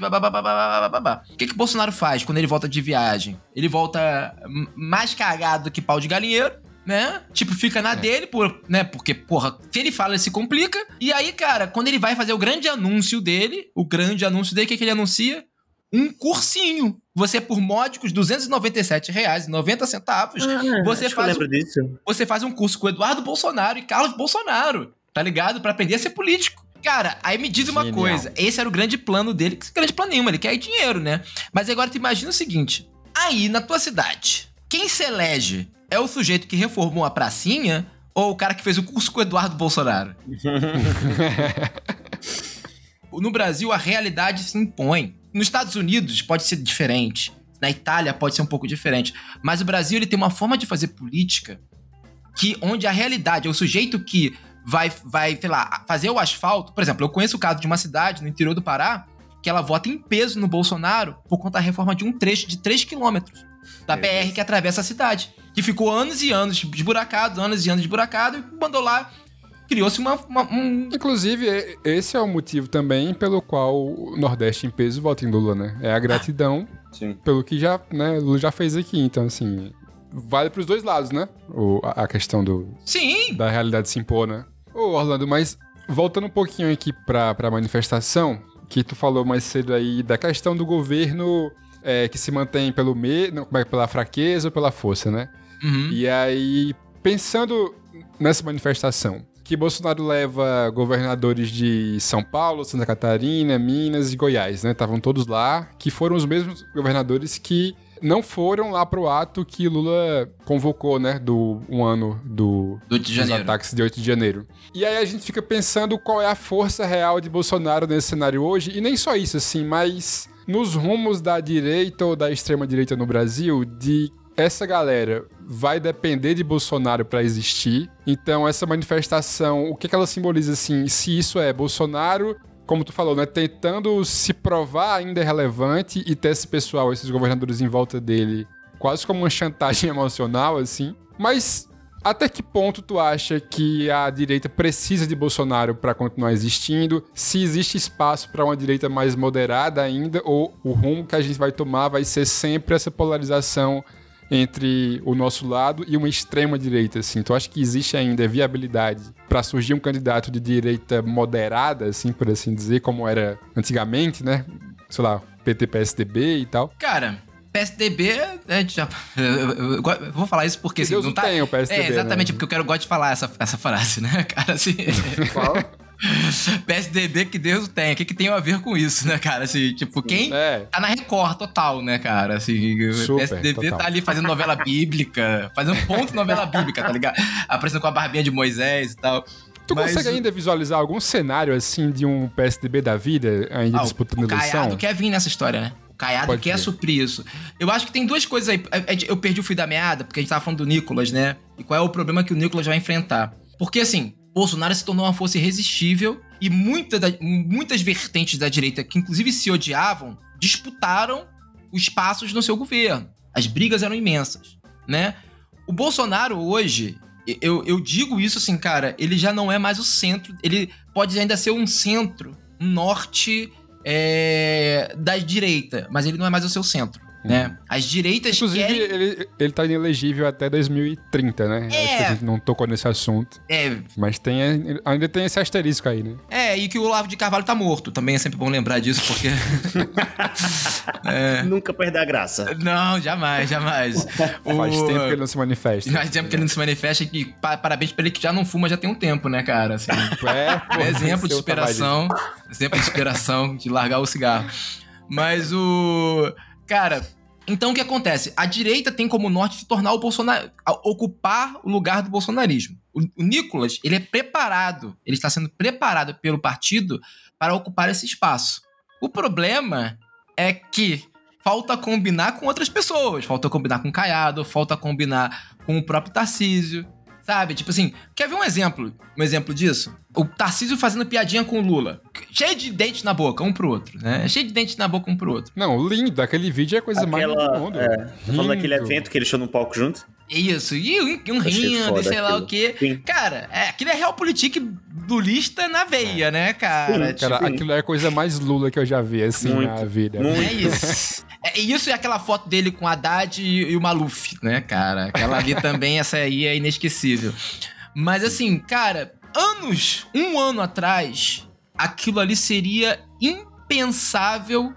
Babá. O que, que o Bolsonaro faz quando ele volta de viagem? Ele volta mais cagado que pau de galinheiro. Né? Tipo, fica na é. dele, por, né? Porque, porra, se ele fala, ele se complica. E aí, cara, quando ele vai fazer o grande anúncio dele, o grande anúncio dele, o que, que ele anuncia? Um cursinho você, por módicos R$ 297,90, ah, você, faz um, você faz um curso com Eduardo Bolsonaro e Carlos Bolsonaro, tá ligado? Para aprender a ser político. Cara, aí me diz uma Genial. coisa. Esse era o grande plano dele. Que grande plano nenhum, ele quer dinheiro, né? Mas agora tu imagina o seguinte. Aí, na tua cidade, quem se elege é o sujeito que reformou a pracinha ou o cara que fez o curso com o Eduardo Bolsonaro? no Brasil, a realidade se impõe. Nos Estados Unidos pode ser diferente. Na Itália pode ser um pouco diferente. Mas o Brasil ele tem uma forma de fazer política que onde a realidade é o sujeito que vai, vai, sei lá, fazer o asfalto. Por exemplo, eu conheço o caso de uma cidade no interior do Pará que ela vota em peso no Bolsonaro por conta da reforma de um trecho de 3 quilômetros da BR que atravessa a cidade. Que ficou anos e anos esburacado, anos e anos esburacado, e mandou lá criou-se uma, uma, um... Inclusive, esse é o motivo também pelo qual o Nordeste em peso vota em Lula, né? É a gratidão ah, pelo que já, né, Lula já fez aqui. Então, assim, vale pros dois lados, né? O, a, a questão do... Sim! Da realidade se impor, né? Ô, Orlando, mas voltando um pouquinho aqui pra, pra manifestação, que tu falou mais cedo aí da questão do governo é, que se mantém pelo medo, é, pela fraqueza ou pela força, né? Uhum. E aí, pensando nessa manifestação, que Bolsonaro leva governadores de São Paulo, Santa Catarina, Minas e Goiás, né? Estavam todos lá, que foram os mesmos governadores que não foram lá pro ato que Lula convocou, né? Do um ano do, do de dos ataques de 8 de janeiro. E aí a gente fica pensando qual é a força real de Bolsonaro nesse cenário hoje, e nem só isso, assim, mas nos rumos da direita ou da extrema direita no Brasil, de essa galera vai depender de Bolsonaro para existir. Então, essa manifestação, o que, que ela simboliza assim? Se isso é Bolsonaro como tu falou, né, tentando se provar ainda relevante e ter esse pessoal, esses governadores em volta dele, quase como uma chantagem emocional, assim. Mas até que ponto tu acha que a direita precisa de Bolsonaro para continuar existindo? Se existe espaço para uma direita mais moderada ainda, ou o rumo que a gente vai tomar vai ser sempre essa polarização entre o nosso lado e uma extrema direita, assim. Então acho que existe ainda viabilidade para surgir um candidato de direita moderada, assim, por assim dizer, como era antigamente, né? Sei lá, PT, PSDB e tal. Cara, PSDB, a gente já. Eu, eu, eu, vou falar isso porque assim, Deus não tá. Tem o PSDB, é, exatamente, né? porque eu quero gosto de falar essa, essa frase, né, cara? Assim. Qual? PSDB que Deus tem. O que, que tem a ver com isso, né, cara? Assim, tipo, quem é. tá na Record total, né, cara? Assim, Super, PSDB total. tá ali fazendo novela bíblica, fazendo ponto de novela bíblica, tá ligado? Aparecendo com a barbinha de Moisés e tal. Tu Mas... consegue ainda visualizar algum cenário assim de um PSDB da vida ainda ah, disputando o, eleição? O Caiado quer vir nessa história, né? O Caiado Pode quer suprir isso. Eu acho que tem duas coisas aí. Eu perdi o fio da meada, porque a gente tava falando do Nicolas, né? E qual é o problema que o Nicolas vai enfrentar? Porque assim, Bolsonaro se tornou uma força irresistível e muita da, muitas vertentes da direita, que inclusive se odiavam, disputaram os espaços no seu governo. As brigas eram imensas, né? O Bolsonaro hoje, eu, eu digo isso assim, cara, ele já não é mais o centro, ele pode ainda ser um centro, um norte é, da direita, mas ele não é mais o seu centro né? As direitas Inclusive, querem... ele, ele tá inelegível até 2030, né? É. Acho que a gente não tocou nesse assunto. É. Mas tem, ainda tem esse asterisco aí, né? É, e que o Olavo de Carvalho tá morto. Também é sempre bom lembrar disso, porque... é. Nunca perder a graça. Não, jamais, jamais. o... Faz tempo que ele não se manifesta. Faz tempo que ele não se manifesta e parabéns pra ele que já não fuma já tem um tempo, né, cara? Assim, é, pô, exemplo de superação. Exemplo de superação, de largar o cigarro. Mas o... Cara, Então o que acontece? A direita tem como norte se tornar o Bolsonaro, ocupar o lugar do bolsonarismo. O, o Nicolas, ele é preparado, ele está sendo preparado pelo partido para ocupar esse espaço. O problema é que falta combinar com outras pessoas, falta combinar com o Caiado, falta combinar com o próprio Tarcísio, Sabe? Tipo assim, quer ver um exemplo? Um exemplo disso? O Tarcísio fazendo piadinha com o Lula. Cheio de dente na boca, um pro outro, né? Cheio de dente na boca, um pro outro. Não, lindo. Aquele vídeo é a coisa Aquela, mais do mundo. É, tá falando daquele evento que eles show no palco junto? Isso, e um, um rindo, e sei lá aquilo. o quê. Sim. Cara, é, aquilo é realpolitik lulista na veia, né, cara? Sim, Cara, Tipo, aquilo é a coisa mais Lula que eu já vi, assim, Muito, na vida. muito. É isso. É isso e aquela foto dele com o Haddad e, e o Maluf, né, cara? Aquela ali também, essa aí é inesquecível. Mas assim, cara, anos, um ano atrás, aquilo ali seria impensável,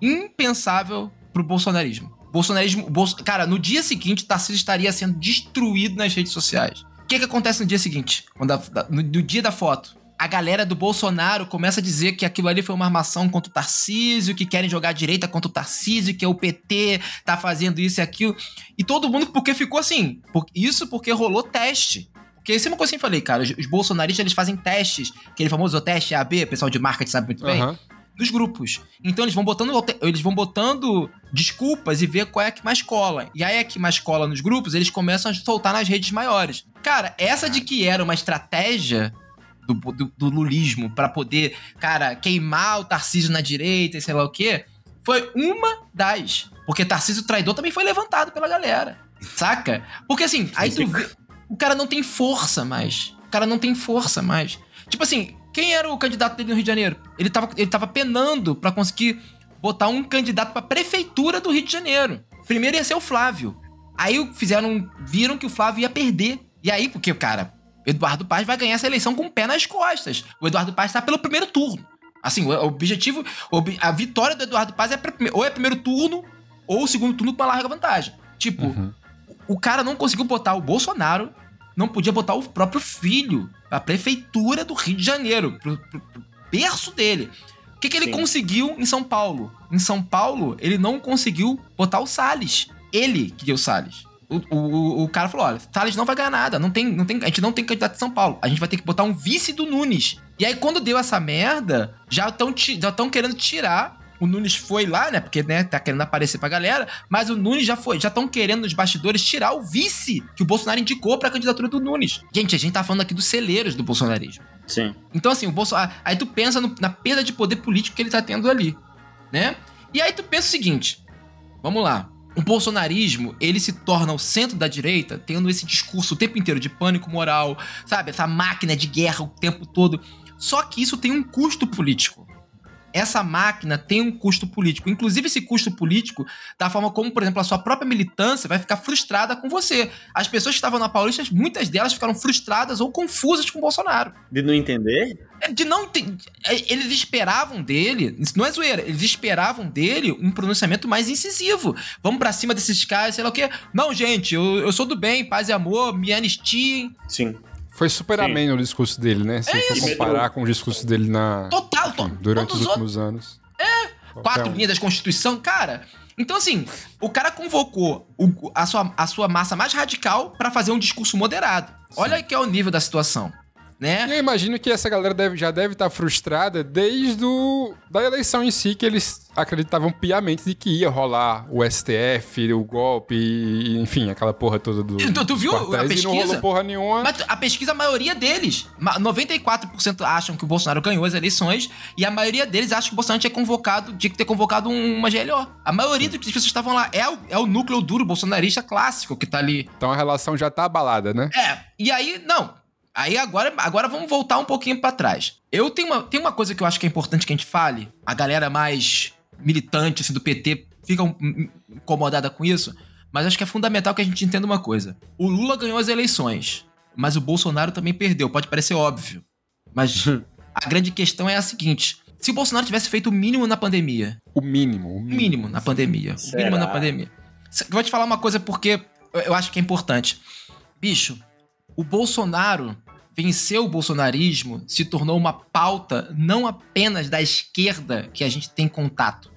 impensável pro bolsonarismo. Bolsonarismo, Bolso- cara, no dia seguinte, Tarcísio estaria sendo destruído nas redes sociais. O que que acontece no dia seguinte? Quando a- no, no dia da foto? A galera do Bolsonaro começa a dizer que aquilo ali foi uma armação contra o Tarcísio, que querem jogar a direita contra o Tarcísio, que é o PT tá fazendo isso e aquilo. E todo mundo, porque ficou assim. por- isso porque rolou teste. Porque isso é uma coisa que eu falei, cara. Os, os bolsonaristas, eles fazem testes. Aquele famoso teste AB, o pessoal de marketing sabe muito bem Aham. dos grupos. Então eles vão botando eles vão botando desculpas e ver qual é a que mais cola. E aí a que mais cola nos grupos, eles começam a soltar nas redes maiores. Cara, essa de que era uma estratégia do, do, do lulismo pra poder, cara, queimar o Tarcísio na direita e sei lá o quê, foi uma das. Porque Tarcísio traidor também foi levantado pela galera. Saca? Porque assim, aí tu vê. O cara não tem força mais. O cara não tem força mais. Tipo assim, quem era o candidato dele no Rio de Janeiro? Ele tava, ele tava penando pra conseguir botar um candidato pra prefeitura do Rio de Janeiro. Primeiro ia ser o Flávio. Aí fizeram, viram que o Flávio ia perder. E aí, porque, cara, Eduardo Paz vai ganhar essa eleição com o pé nas costas. O Eduardo Paz tá pelo primeiro turno. Assim, o objetivo, a vitória do Eduardo Paz é ou é primeiro turno ou segundo turno com uma larga vantagem. Tipo, Uhum. O cara não conseguiu botar o Bolsonaro, não podia botar o próprio filho, a prefeitura do Rio de Janeiro, pro, pro- pro berço dele. O que, que ele Sim. conseguiu em São Paulo? Em São Paulo, ele não conseguiu botar o Salles. Ele que deu o Salles. O, o, o cara falou: olha, Salles não vai ganhar nada. Não tem, não tem, a gente não tem candidato em São Paulo. A gente vai ter que botar um vice do Nunes. E aí, quando deu essa merda, já estão já tão querendo tirar. O Nunes foi lá, né? Porque, né, tá querendo aparecer pra galera. Mas o Nunes já foi. Já estão querendo nos bastidores tirar o vice que o Bolsonaro indicou pra candidatura do Nunes. Gente, a gente tá falando aqui dos celeiros do bolsonarismo. Sim. Então, assim, o Bolsonaro. Aí tu pensa no- na perda de poder político que ele tá tendo ali, né? E aí tu pensa o seguinte: vamos lá. O bolsonarismo, ele se torna o centro da direita, tendo esse discurso o tempo inteiro de pânico moral, sabe? Essa máquina de guerra o tempo todo. Só que isso tem um custo político. Essa máquina tem um custo político. Inclusive, esse custo político, da forma como, por exemplo, a sua própria militância vai ficar frustrada com você. As pessoas que estavam na Paulista, muitas delas ficaram frustradas ou confusas com o Bolsonaro. De não entender? É, De não ter- é, Eles esperavam dele, isso não é zoeira, eles esperavam dele um pronunciamento mais incisivo. Vamos pra cima desses caras, sei lá o quê. Não, gente, eu, eu sou do bem, paz e amor, me anistiem. Sim. Foi super Sim. ameno o discurso dele, né? Se isso. comparar com o discurso dele na, Total, to, enfim, durante todos os últimos anos. É. quatro linhas da Constituição, cara. Então, assim, o cara convocou o- a, sua, a sua massa mais radical pra fazer um discurso moderado. Olha que é o nível da situação, né? E eu imagino que essa galera deve- já deve estar frustrada desde o, da eleição em si, que eles acreditavam piamente de que ia rolar o STF, o golpe, e, enfim, aquela porra toda do. Tu- tu dos viu a quartéis, E não pesquisa? rolou porra nenhuma. Mas a pesquisa, a maioria deles, ma- 94% acham que o Bolsonaro ganhou as eleições e a maioria deles acham que o Bolsonaro tinha convocado, tinha que ter convocado um- uma GLO. A maioria das pessoas que estavam lá é o, é o núcleo duro bolsonarista clássico que tá ali. Então a relação já tá abalada, né? É, e aí, não. Aí agora, agora vamos voltar um pouquinho pra trás. Eu tenho uma, tem uma coisa que eu acho que é importante que a gente fale. A galera mais militante assim, do PT fica incomodada com isso. Mas acho que é fundamental que a gente entenda uma coisa. O Lula ganhou as eleições, mas o Bolsonaro também perdeu. Pode parecer óbvio. Mas a grande questão é a seguinte: se o Bolsonaro tivesse feito o mínimo na pandemia, O mínimo. O o mínimo. mínimo na pandemia. O Será? mínimo na pandemia. Vou te falar uma coisa porque eu acho que é importante. Bicho, o Bolsonaro venceu o bolsonarismo, se tornou uma pauta não apenas da esquerda que a gente tem contato.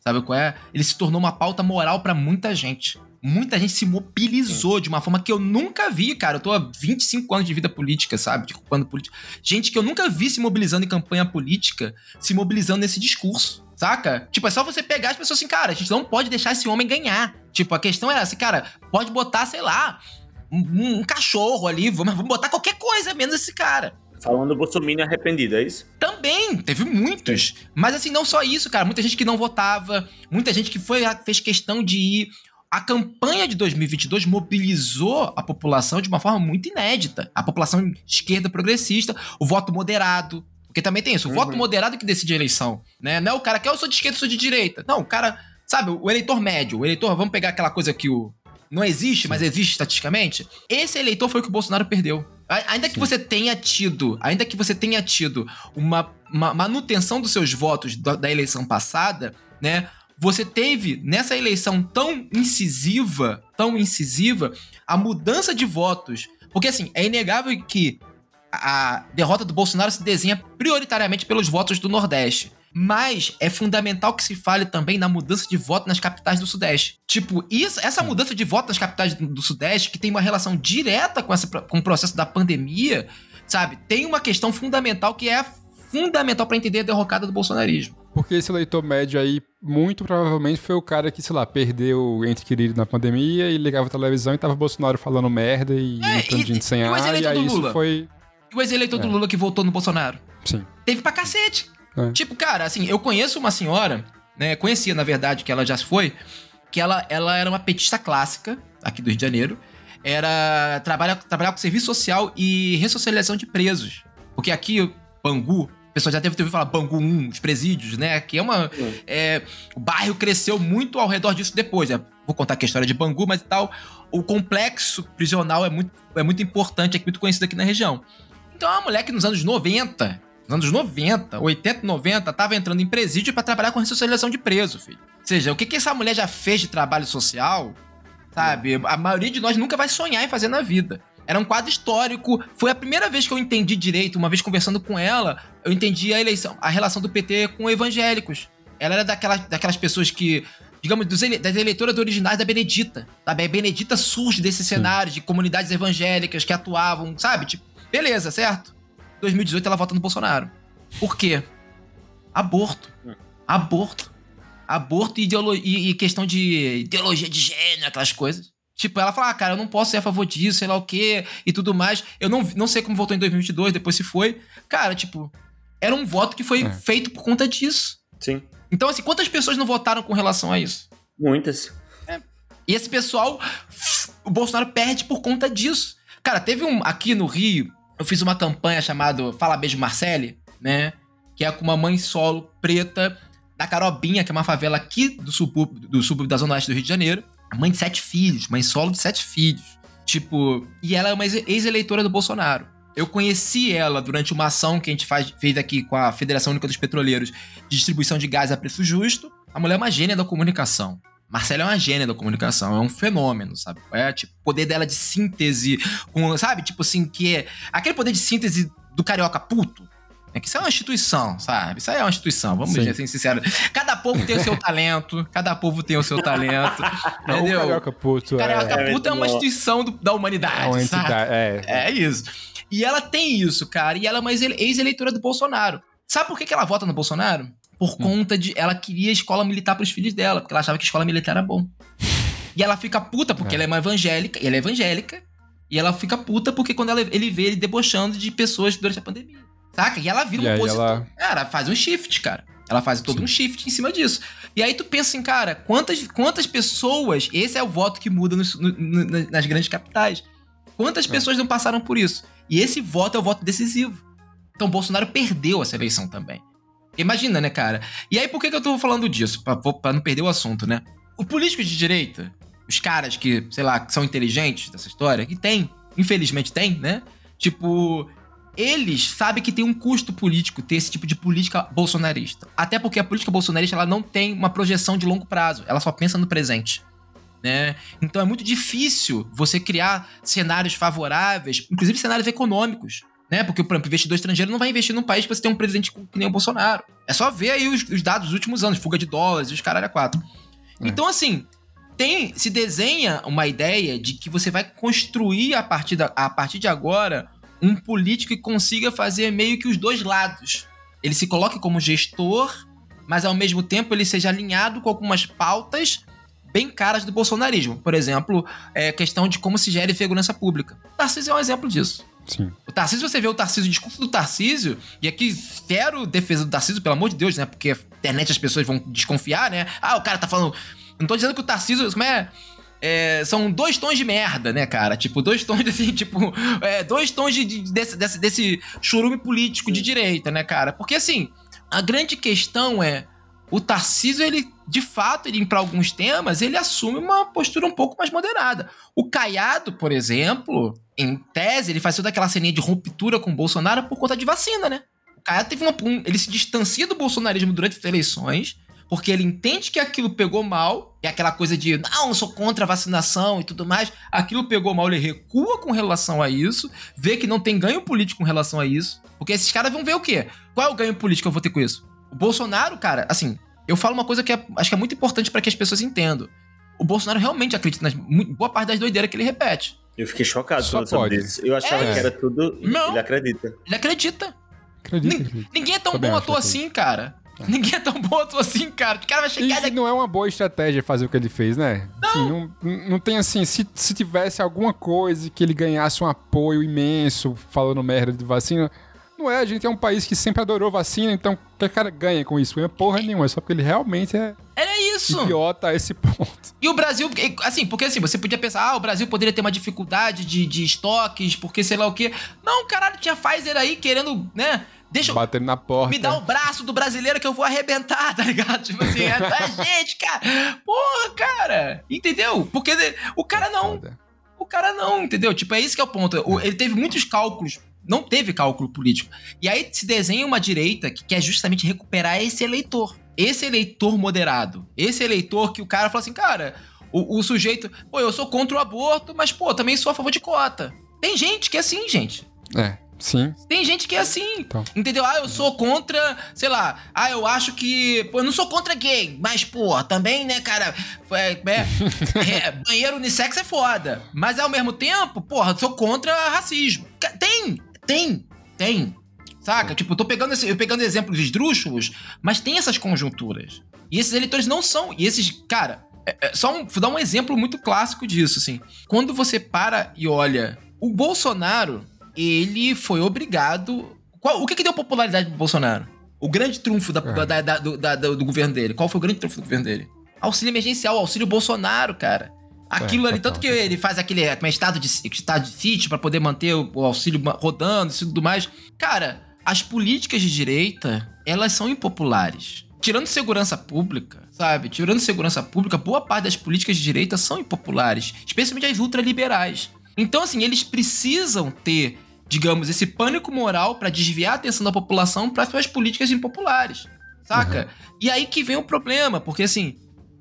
Sabe qual é? Ele se tornou uma pauta moral pra muita gente. Muita gente se mobilizou de uma forma que eu nunca vi, cara. Eu tô há 25 anos de vida política, sabe? De quando política. Gente que eu nunca vi se mobilizando em campanha política, se mobilizando nesse discurso. Saca? Tipo, é só você pegar as pessoas assim, cara, a gente não pode deixar esse homem ganhar. Tipo, a questão é assim, cara, pode botar, sei lá, um, um cachorro ali, vamos, vamos botar qualquer coisa menos esse cara. Falando do Bolsonaro arrependido, é isso? Também, teve muitos. Mas assim, não só isso, cara. Muita gente que não votava, muita gente que foi, fez questão de ir. A campanha de 2022 mobilizou a população de uma forma muito inédita. A população esquerda progressista, o voto moderado. Porque também tem isso, o uhum. voto moderado que decide a eleição. Né? Não é o cara que é eu sou de esquerda, eu sou de direita. Não, o cara, sabe, o eleitor médio, o eleitor, vamos pegar aquela coisa que o. Não existe, mas existe estatisticamente. Esse eleitor foi o que o Bolsonaro perdeu. Ainda que Sim. você tenha tido, ainda que você tenha tido uma, uma manutenção dos seus votos da, da, eleição passada, né? Você teve nessa eleição tão incisiva, tão incisiva, a mudança de votos. Porque assim, é inegável que a derrota do Bolsonaro se desenha prioritariamente pelos votos do Nordeste. Mas é fundamental que se fale também na mudança de voto nas capitais do Sudeste. Tipo, isso, essa mudança de voto nas capitais do Sudeste, que tem uma relação direta com, essa, com o processo da pandemia, sabe? Tem uma questão fundamental que é fundamental para entender a derrocada do bolsonarismo. Porque esse eleitor médio aí, muito provavelmente, foi o cara que, sei lá, perdeu o ente querido na pandemia e ligava a televisão e tava Bolsonaro falando merda e é, um de sem ar, e aí isso foi... E o ex-eleitor é. do Lula que votou no Bolsonaro? Sim. Teve pra cacete. É. Tipo, cara, assim, eu conheço uma senhora, né? Conhecia, na verdade, que ela já foi, que ela, ela era uma petista clássica, aqui do Rio de Janeiro. Era trabalhar, trabalhar com serviço social e ressocialização de presos. Porque aqui, Bangu, o pessoal já deve ter ouvido falar Bangu 1, os presídios, né? Que é uma. É, o bairro cresceu muito ao redor disso depois. Né? Vou contar aqui a história de Bangu, mas e tal. O complexo prisional é muito, é muito importante, é muito conhecido aqui na região. Então, é uma mulher que nos anos 90, nos anos 90, 80 e 90, tava entrando em presídio para trabalhar com ressocialização de preso, filho. Ou seja, o que, que essa mulher já fez de trabalho social, sabe? A maioria de nós nunca vai sonhar em fazer na vida. Era um quadro histórico. Foi a primeira vez que eu entendi direito, uma vez conversando com ela, eu entendi a eleição, a relação do PT com evangélicos. Ela era daquelas, daquelas pessoas que, digamos, dos das eleitoras originais da Benedita. Sabe? A Benedita surge desse cenário de comunidades evangélicas que atuavam, sabe? Tipo, beleza, certo? 2018 ela vota no Bolsonaro. Por quê? Aborto. Aborto. Aborto e, e, e questão de ideologia de gênero, aquelas coisas. Tipo, ela fala, ah, cara, eu não posso ser a favor disso, sei lá o quê, e tudo mais. Eu não, não sei como votou em 2022, depois se foi. Cara, tipo, era um voto que foi é. feito por conta disso. Sim. Então, assim, quantas pessoas não votaram com relação a isso? Muitas. É. E esse pessoal, o Bolsonaro perde por conta disso. Cara, teve um, aqui no Rio, eu fiz uma campanha chamada Fala Beijo Marcele, né? Que é com uma mãe solo preta da Carobinha, que é uma favela aqui do subúrbio, do subúrbio da Zona Oeste do Rio de Janeiro. Mãe de sete filhos, mãe solo de sete filhos. Tipo, e ela é uma ex-eleitora do Bolsonaro. Eu conheci ela durante uma ação que a gente faz, fez aqui com a Federação Única dos Petroleiros de distribuição de gás a preço justo. A mulher é uma gênia da comunicação. Marcela é uma gênia da comunicação, é um fenômeno, sabe? É tipo, poder dela de síntese, com, sabe? Tipo assim, que é aquele poder de síntese do carioca puto. É que isso é uma instituição, sabe? Isso aí é uma instituição, vamos ser assim, sinceros. Cada povo tem o seu talento, cada povo tem o seu talento. Entendeu? O carioca puto. Carioca é, puto é, é uma instituição do, da humanidade, é uma entidade, sabe? É. é isso. E ela tem isso, cara, e ela é uma ex-eleitora do Bolsonaro. Sabe por que, que ela vota no Bolsonaro? Por hum. conta de. Ela queria escola militar para os filhos dela, porque ela achava que escola militar era bom. E ela fica puta porque é. ela é uma evangélica, e ela é evangélica, e ela fica puta porque quando ela, ele vê ele debochando de pessoas durante a pandemia. Saca? E ela vira e um opositor. Ela... Cara, faz um shift, cara. Ela faz todo Sim. um shift em cima disso. E aí tu pensa assim, cara, quantas, quantas pessoas. Esse é o voto que muda no, no, nas grandes capitais. Quantas é. pessoas não passaram por isso? E esse voto é o voto decisivo. Então Bolsonaro perdeu essa eleição também. Imagina, né, cara? E aí, por que, que eu tô falando disso? Pra, pra não perder o assunto, né? O político de direita, os caras que, sei lá, que são inteligentes dessa história, que tem, infelizmente tem, né? Tipo, eles sabem que tem um custo político ter esse tipo de política bolsonarista. Até porque a política bolsonarista ela não tem uma projeção de longo prazo, ela só pensa no presente. Né? Então é muito difícil você criar cenários favoráveis, inclusive cenários econômicos, Né? Porque, por exemplo, o investidor estrangeiro não vai investir num país que você tem um presidente que nem o Bolsonaro. É só ver aí os, os dados dos últimos anos, fuga de dólares, os caralho a quatro. É. Então, assim, tem se desenha uma ideia de que você vai construir a partir, da, a partir de agora um político que consiga fazer meio que os dois lados. Ele se coloque como gestor, mas ao mesmo tempo ele seja alinhado com algumas pautas bem caras do bolsonarismo. Por exemplo, é, questão de como se gere segurança pública. Tarcísio é um exemplo disso. Sim. O Tarcísio, você vê o Tarcísio, o discurso do Tarcísio, e aqui zero defesa do Tarcísio, pelo amor de Deus, né? Porque a internet as pessoas vão desconfiar, né? Ah, o cara tá falando. Não tô dizendo que o Tarcísio. Como é? É, são dois tons de merda, né, cara? Tipo, dois tons assim, tipo, é, dois tons de, de- desse, desse, desse churume político de direita, né, cara? Porque assim, a grande questão é o Tarcísio, ele, de fato, ele, para alguns temas, ele assume uma postura um pouco mais moderada. O Caiado, por exemplo, em tese, ele faz toda aquela ceninha de ruptura com o Bolsonaro por conta de vacina, né? O Caiado teve uma, um, ele se distancia do bolsonarismo durante as eleições, porque ele entende que aquilo pegou mal, é aquela coisa de, não, eu sou contra a vacinação e tudo mais. Aquilo pegou mal, ele recua com relação a isso, vê que não tem ganho político com relação a isso, porque esses caras vão ver o quê? Qual é o ganho político que eu vou ter com isso? O Bolsonaro, cara, assim, eu falo uma coisa que é- acho que é muito importante pra que as pessoas entendam. O Bolsonaro realmente acredita nas mu- boa parte das doideiras que ele repete. Eu fiquei chocado Só falando sobre pode. isso. Eu achava É. que era tudo. Não. Ele acredita. Ele acredita. Acredito, Nin- acredito. Ninguém é tão Também bom ator acredito. assim, cara. Ninguém é tão bom ator assim, cara. O cara vai chegar e daqui. não é uma boa estratégia fazer o que ele fez, né? Não, não, não tem assim, se, se tivesse alguma coisa que ele ganhasse um apoio imenso falando merda de vacina. Não é, a gente é um país que sempre adorou vacina, então o que cara ganha com isso? Ganha porra nenhuma, é só porque ele realmente é Era isso. idiota a esse ponto. E o Brasil, assim, porque assim, você podia pensar, ah, o Brasil poderia ter uma dificuldade de, de estoques, porque sei lá o quê. Não, caralho, tinha Pfizer aí querendo, né? Deixa eu. Batendo na porta. Me dá o braço do brasileiro que eu vou arrebentar, tá ligado? Tipo assim, é a gente, cara. Porra, cara. Entendeu? Porque o cara não. O cara não, entendeu? Tipo, é isso que é o ponto. Ele teve muitos cálculos. Não teve cálculo político. E aí se desenha uma direita que quer justamente recuperar esse eleitor. Esse eleitor moderado. Esse eleitor que o cara fala assim, cara, o, o sujeito, pô, eu sou contra o aborto, mas, pô, também sou a favor de cota. Tem gente que é assim, gente. É, sim. Tem gente que é assim. Então. Entendeu? Ah, eu sou contra, sei lá. Ah, eu acho que. Pô, eu não sou contra gay, mas, pô, também, né, cara? É, é, é, banheiro unissex é foda. Mas ao mesmo tempo, porra, eu sou contra racismo. Tem, tem, tem. Saca? Tipo, eu tô pegando, esse, eu pegando exemplos esdrúxulos, mas tem essas conjunturas. E esses eleitores não são. E esses, cara, é- é só um, vou dar um exemplo muito clássico disso, assim. Quando você para e olha, o Bolsonaro, ele foi obrigado. Qual- o que, que deu popularidade pro Bolsonaro? O grande trunfo da- É. da- da- do, do governo dele. Qual foi o grande trunfo do governo dele? Auxílio emergencial, auxílio Bolsonaro, cara. Aquilo É, ali, total, tanto que ele faz aquele é, estado, de, estado de sítio pra poder manter o, o auxílio rodando e tudo mais. Cara, as políticas de direita, elas são impopulares. Tirando segurança pública, sabe? Tirando segurança pública, boa parte das políticas de direita são impopulares, especialmente as ultraliberais. Então, assim, eles precisam ter, digamos, esse pânico moral pra desviar a atenção da população para as políticas impopulares, saca? E aí que vem o problema, porque assim,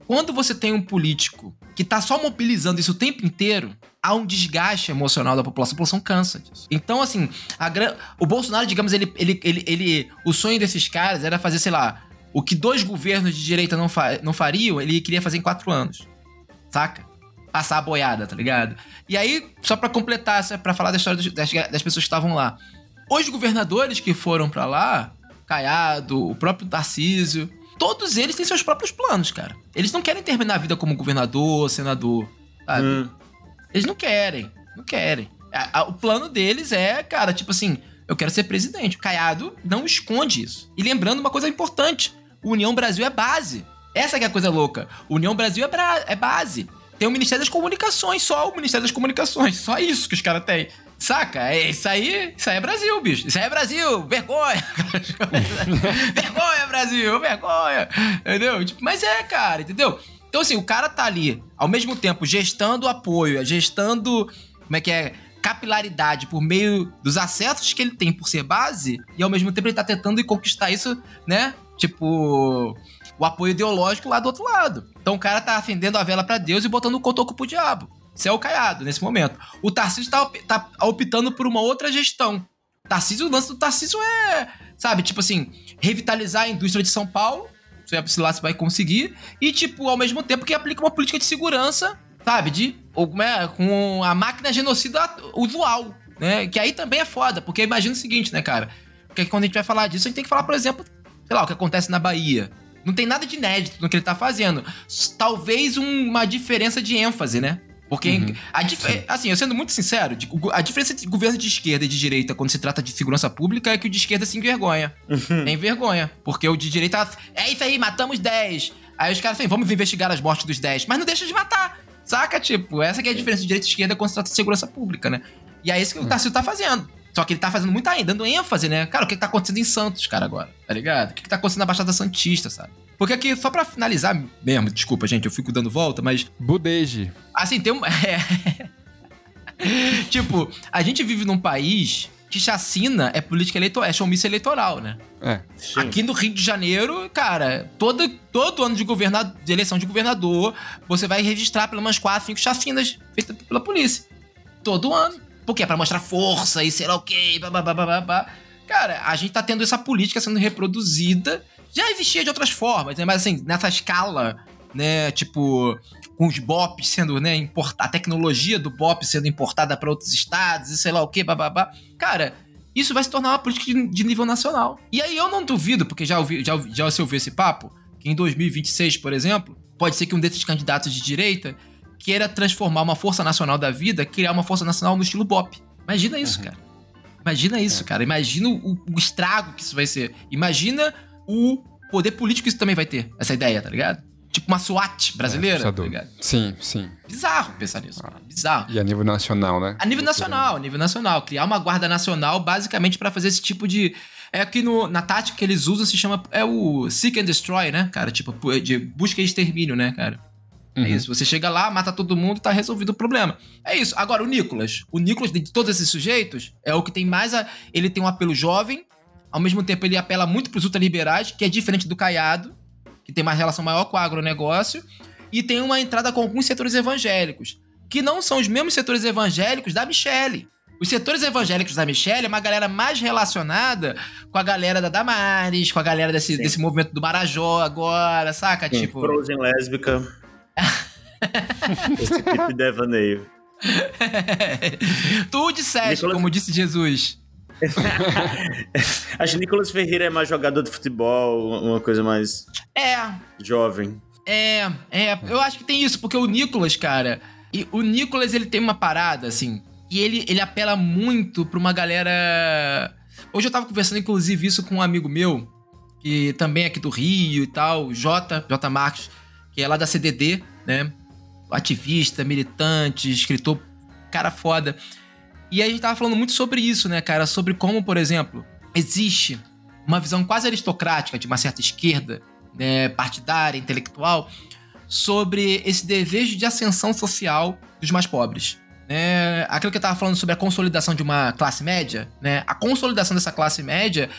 quando você tem um político que tá só mobilizando isso o tempo inteiro, há um desgaste emocional da população. A população cansa disso. Então, assim, gran... o Bolsonaro, digamos, ele, ele, ele, ele. O sonho desses caras era fazer, sei lá, o que dois governos de direita não, fa... não fariam, ele queria fazer em quatro anos. Saca? Passar a boiada, tá ligado? E aí, só pra completar, pra falar da história das, das pessoas que estavam lá. Os governadores que foram pra lá, Caiado, o próprio Tarcísio, todos eles têm seus próprios planos, cara. Eles não querem terminar a vida como governador, senador, sabe? Hum. Eles não querem, não querem. A- a- o plano deles é, cara, tipo assim, eu quero ser presidente. O Caiado não esconde isso. E lembrando uma coisa importante: o União Brasil é base. Essa que é a coisa louca. União Brasil é, é base. Tem o Ministério das Comunicações, só o Ministério das Comunicações. Só isso que os caras têm. Saca? É, isso aí, isso aí é Brasil, bicho. Isso aí é Brasil. Vergonha. vergonha, Brasil. Vergonha. Entendeu? Tipo, mas é, cara, entendeu? Então, assim, o cara tá ali, ao mesmo tempo, gestando apoio, gestando. Como é que é? Capilaridade por meio dos acessos que ele tem por ser base, e ao mesmo tempo ele tá tentando conquistar isso, né? Tipo, o apoio ideológico lá do outro lado. Então o cara tá acendendo a vela pra Deus e botando o cotoco pro diabo. Isso é o caiado nesse momento. O Tarcísio tá, tá optando por uma outra gestão. Tarcísio, o lance do Tarcísio é, sabe, tipo assim, revitalizar a indústria de São Paulo, se lá se vai conseguir, e, tipo, ao mesmo tempo que aplica uma política de segurança, sabe, de, ou, é, com a máquina genocida usual, né, que aí também é foda, porque imagina o seguinte, né, cara, porque quando a gente vai falar disso, a gente tem que falar, por exemplo, sei lá, o que acontece na Bahia, não tem nada de inédito no que ele tá fazendo. Talvez uma diferença de ênfase, né? Porque, uhum. a assim, eu sendo muito sincero, a diferença de governo de esquerda e de direita quando se trata de segurança pública é que o de esquerda se envergonha. Uhum. Tem vergonha. Porque o de direita, é isso aí, matamos 10. Aí os caras assim, vamos investigar as mortes dos 10. Mas não deixa de matar. Saca? Tipo, essa que é a diferença de direita e esquerda quando se trata de segurança pública, né? E é isso que o Tarcísio tá fazendo. Só que ele tá fazendo muito ainda, dando ênfase, né? Cara, o que, que tá acontecendo em Santos, cara, agora? Tá ligado? O que, que tá acontecendo na Baixada Santista, sabe? Porque aqui, só pra finalizar mesmo, desculpa, gente, eu fico dando volta, mas. Budeje. Assim, tem um. É... tipo, a gente vive num país que chacina é política eleitoral, é showmício eleitoral, né? É. Sim. Aqui no Rio de Janeiro, cara, todo, todo ano de, governador, de eleição de governador, você vai registrar pelo menos quatro, cinco chacinas feitas pela polícia. Todo ano. Porque é pra mostrar força e sei lá o quê, babá. Cara, a gente tá tendo essa política sendo reproduzida já existia de outras formas, né? Mas assim, nessa escala, né? Tipo, com os BOPs sendo, né, importada, a tecnologia do BOP sendo importada para outros estados e sei lá o que, bababá. Cara, isso vai se tornar uma política de, de, nível nacional. E aí eu não duvido, porque já ouvi, já, já se ouviu esse papo, que em 2026, por exemplo, pode ser que um desses candidatos de direita queira transformar uma força nacional da vida, criar uma força nacional no estilo BOP. Imagina isso, uhum. cara. Imagina isso, é. cara. Imagina o, o estrago que isso vai ser. Imagina o poder político isso também vai ter, essa ideia, tá ligado? Tipo uma SWAT brasileira, é, tá ligado? Sim, sim. Bizarro pensar nisso, ah. Bizarro. E a nível nacional, né? A nível nacional, a nível nacional. Criar uma guarda nacional basicamente para fazer esse tipo de... É que no, na tática que eles usam se chama... É o Seek and Destroy, né, cara? Tipo, de busca e extermínio, né, cara? É uhum. É isso. Você chega lá, mata todo mundo, tá resolvido o problema. É isso. Agora, o Nicolas. O Nicolas, de todos esses sujeitos, é o que tem mais. A... Ele tem um apelo jovem, ao mesmo tempo, ele apela muito para os ultraliberais, que é diferente do Caiado, que tem uma relação maior com o agronegócio, e tem uma entrada com alguns setores evangélicos, que não são os mesmos setores evangélicos da Michelle. Os setores evangélicos da Michelle é uma galera mais relacionada com a galera da Damares, com a galera desse, desse movimento do Marajó agora, saca? Sim, tipo. Frozen lésbica. Esse tipo de devaneio. tu disseste, Nicolas... como disse Jesus. Acho que Nicolas Ferreira é mais jogador de futebol, uma coisa mais. É. Jovem. É, é. Eu acho que tem isso, porque o Nicolas, cara. E o Nicolas, ele tem uma parada, assim. E ele, ele apela muito pra uma galera. Hoje eu tava conversando, inclusive, isso com um amigo meu, que também é aqui do Rio e tal, J, J Marcos, que é lá da CDD, né? Ativista, militante, escritor, cara foda. E a gente tava falando muito sobre isso, né, cara? Sobre como, por exemplo, existe uma visão quase aristocrática de uma certa esquerda, né, partidária, intelectual, sobre esse desejo de ascensão social dos mais pobres. né? aquilo que eu tava falando sobre a consolidação de uma classe média, né? A consolidação dessa classe média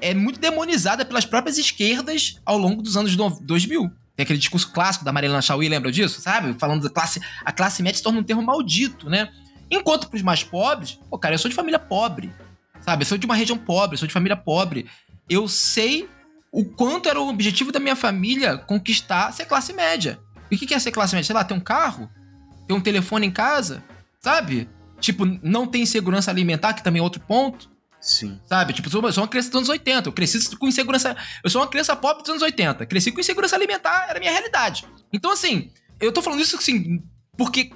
é muito demonizada pelas próprias esquerdas ao longo dos anos 2000. Tem aquele discurso clássico da Marilena Chauí, lembra disso? Sabe? Falando da classe... A classe média se torna um termo maldito, né? Enquanto pros mais pobres, pô, cara, eu sou de família pobre. Sabe? Eu sou de uma região pobre, eu sou de família pobre. Eu sei o quanto era o objetivo da minha família conquistar ser classe média. E o que é ser classe média? Sei lá, ter um carro? Ter um telefone em casa? Sabe? Tipo, não tem segurança alimentar, que também é outro ponto. Sim. Sabe? Tipo, eu sou uma criança dos anos 80. Eu cresci com insegurança. Eu sou uma criança pobre dos anos 80. Cresci com insegurança alimentar, era a minha realidade. Então, assim, eu tô falando isso assim, porque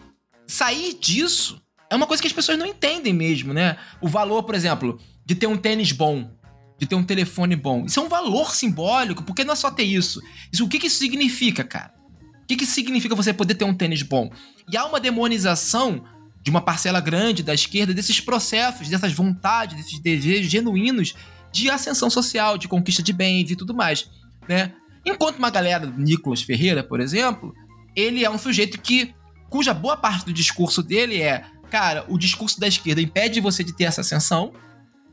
sair disso é uma coisa que as pessoas não entendem mesmo, né? O valor, por exemplo, de ter um tênis bom, de ter um telefone bom. Isso é um valor simbólico, porque não é só ter isso. Isso o que, que isso significa, cara? O que, que significa você poder ter um tênis bom? E há uma demonização de uma parcela grande da esquerda desses processos, dessas vontades, desses desejos genuínos de ascensão social, de conquista de bens e tudo mais, né? Enquanto uma galera, Nicolas Ferreira, por exemplo, ele é um sujeito que cuja boa parte do discurso dele é cara, o discurso da esquerda impede você de ter essa ascensão,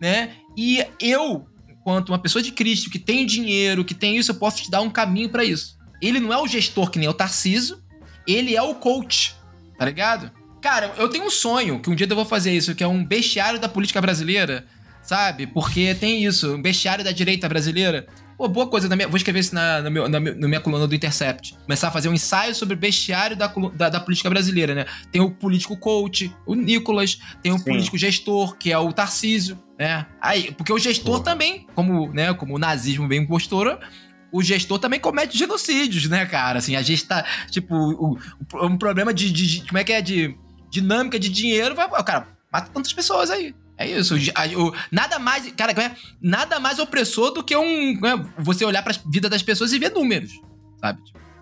né? E eu, enquanto uma pessoa de Cristo que tem dinheiro, que tem isso, eu posso te dar um caminho para isso. Ele não é o gestor que nem o Tarciso, ele é o coach, tá ligado? Cara, eu tenho um sonho que um dia eu vou fazer isso, que é um bestiário da política brasileira, sabe? Porque tem isso, o bestiário da direita brasileira. Pô, boa coisa, minha, vou escrever isso na, na, meu, na, na, minha coluna do Intercept. Começar a fazer um ensaio sobre o bestiário da, da, da, política brasileira, né? Tem o político coach, o Nicolas, tem o Sim. político gestor, que é o Tarcísio, né? Aí, porque o gestor também, como, né, como o nazismo bem postura, o gestor também comete genocídios, né, cara? Assim, a gente tá, tipo, o, o, um problema de, de, de, Como é que é? De dinâmica de dinheiro, vai. Cara, mata tantas pessoas aí. É isso. O, o, nada mais. Cara, é, nada mais opressor do que um. É, você olhar pra vida das pessoas e ver números, sabe?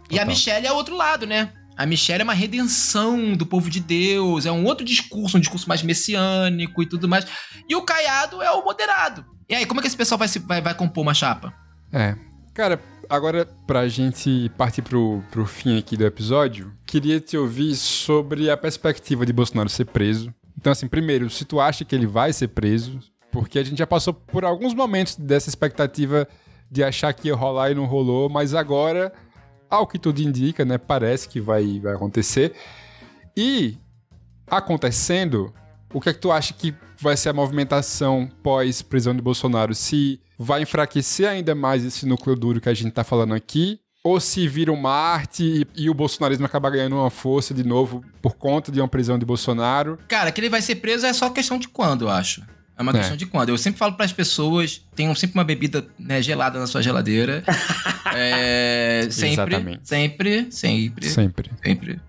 E a Michelle é outro lado, né? A Michelle é uma redenção do povo de Deus, é um outro discurso, um discurso mais messiânico e tudo mais. E o Caiado é o moderado. E aí, como é que esse pessoal vai, se, vai, vai compor uma chapa? É. Cara, agora pra gente partir pro, pro fim aqui do episódio, queria te ouvir sobre a perspectiva de Bolsonaro ser preso então, assim, primeiro, se tu acha que ele vai ser preso, porque a gente já passou por alguns momentos dessa expectativa de achar que ia rolar e não rolou, mas agora, ao que tudo indica, né, parece que vai, vai acontecer. E, acontecendo, o que é que tu acha que vai ser a movimentação pós-prisão de Bolsonaro? Se vai enfraquecer ainda mais esse núcleo duro que a gente tá falando aqui, ou se vira um Marte e, e, o bolsonarismo acaba ganhando uma força de novo por conta de uma prisão de Bolsonaro. Cara, que ele vai ser preso é só questão de quando, eu acho. É uma é. questão de quando. Eu sempre falo para as pessoas, tenham sempre uma bebida né, gelada na sua geladeira. é, sempre, Exatamente. sempre, sempre. Sempre. Sempre.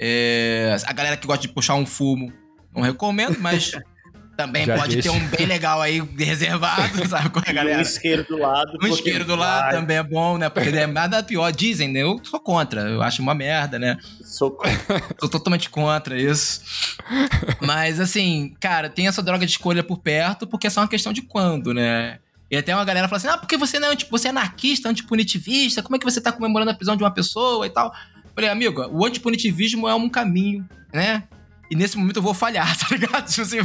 É, a galera que gosta de puxar um fumo, não recomendo, mas Também Já pode deixa. ter um bem legal aí reservado, sabe? Com a galera. um isqueiro do lado. Um isqueiro do lado vai. também é bom, né? Porque é nada pior. Dizem, né? Eu sou contra. Eu acho uma merda, né? Sou contra. Sou totalmente contra isso. Mas, assim, cara, tem essa droga de escolha por perto, porque é só uma questão de quando, né? E até uma galera fala assim: ah, porque você não é, você é anarquista, antipunitivista, como é que você tá comemorando a prisão de uma pessoa e tal? Eu falei, amigo, o antipunitivismo é um caminho, né? E nesse momento eu vou falhar, tá ligado? Tipo assim,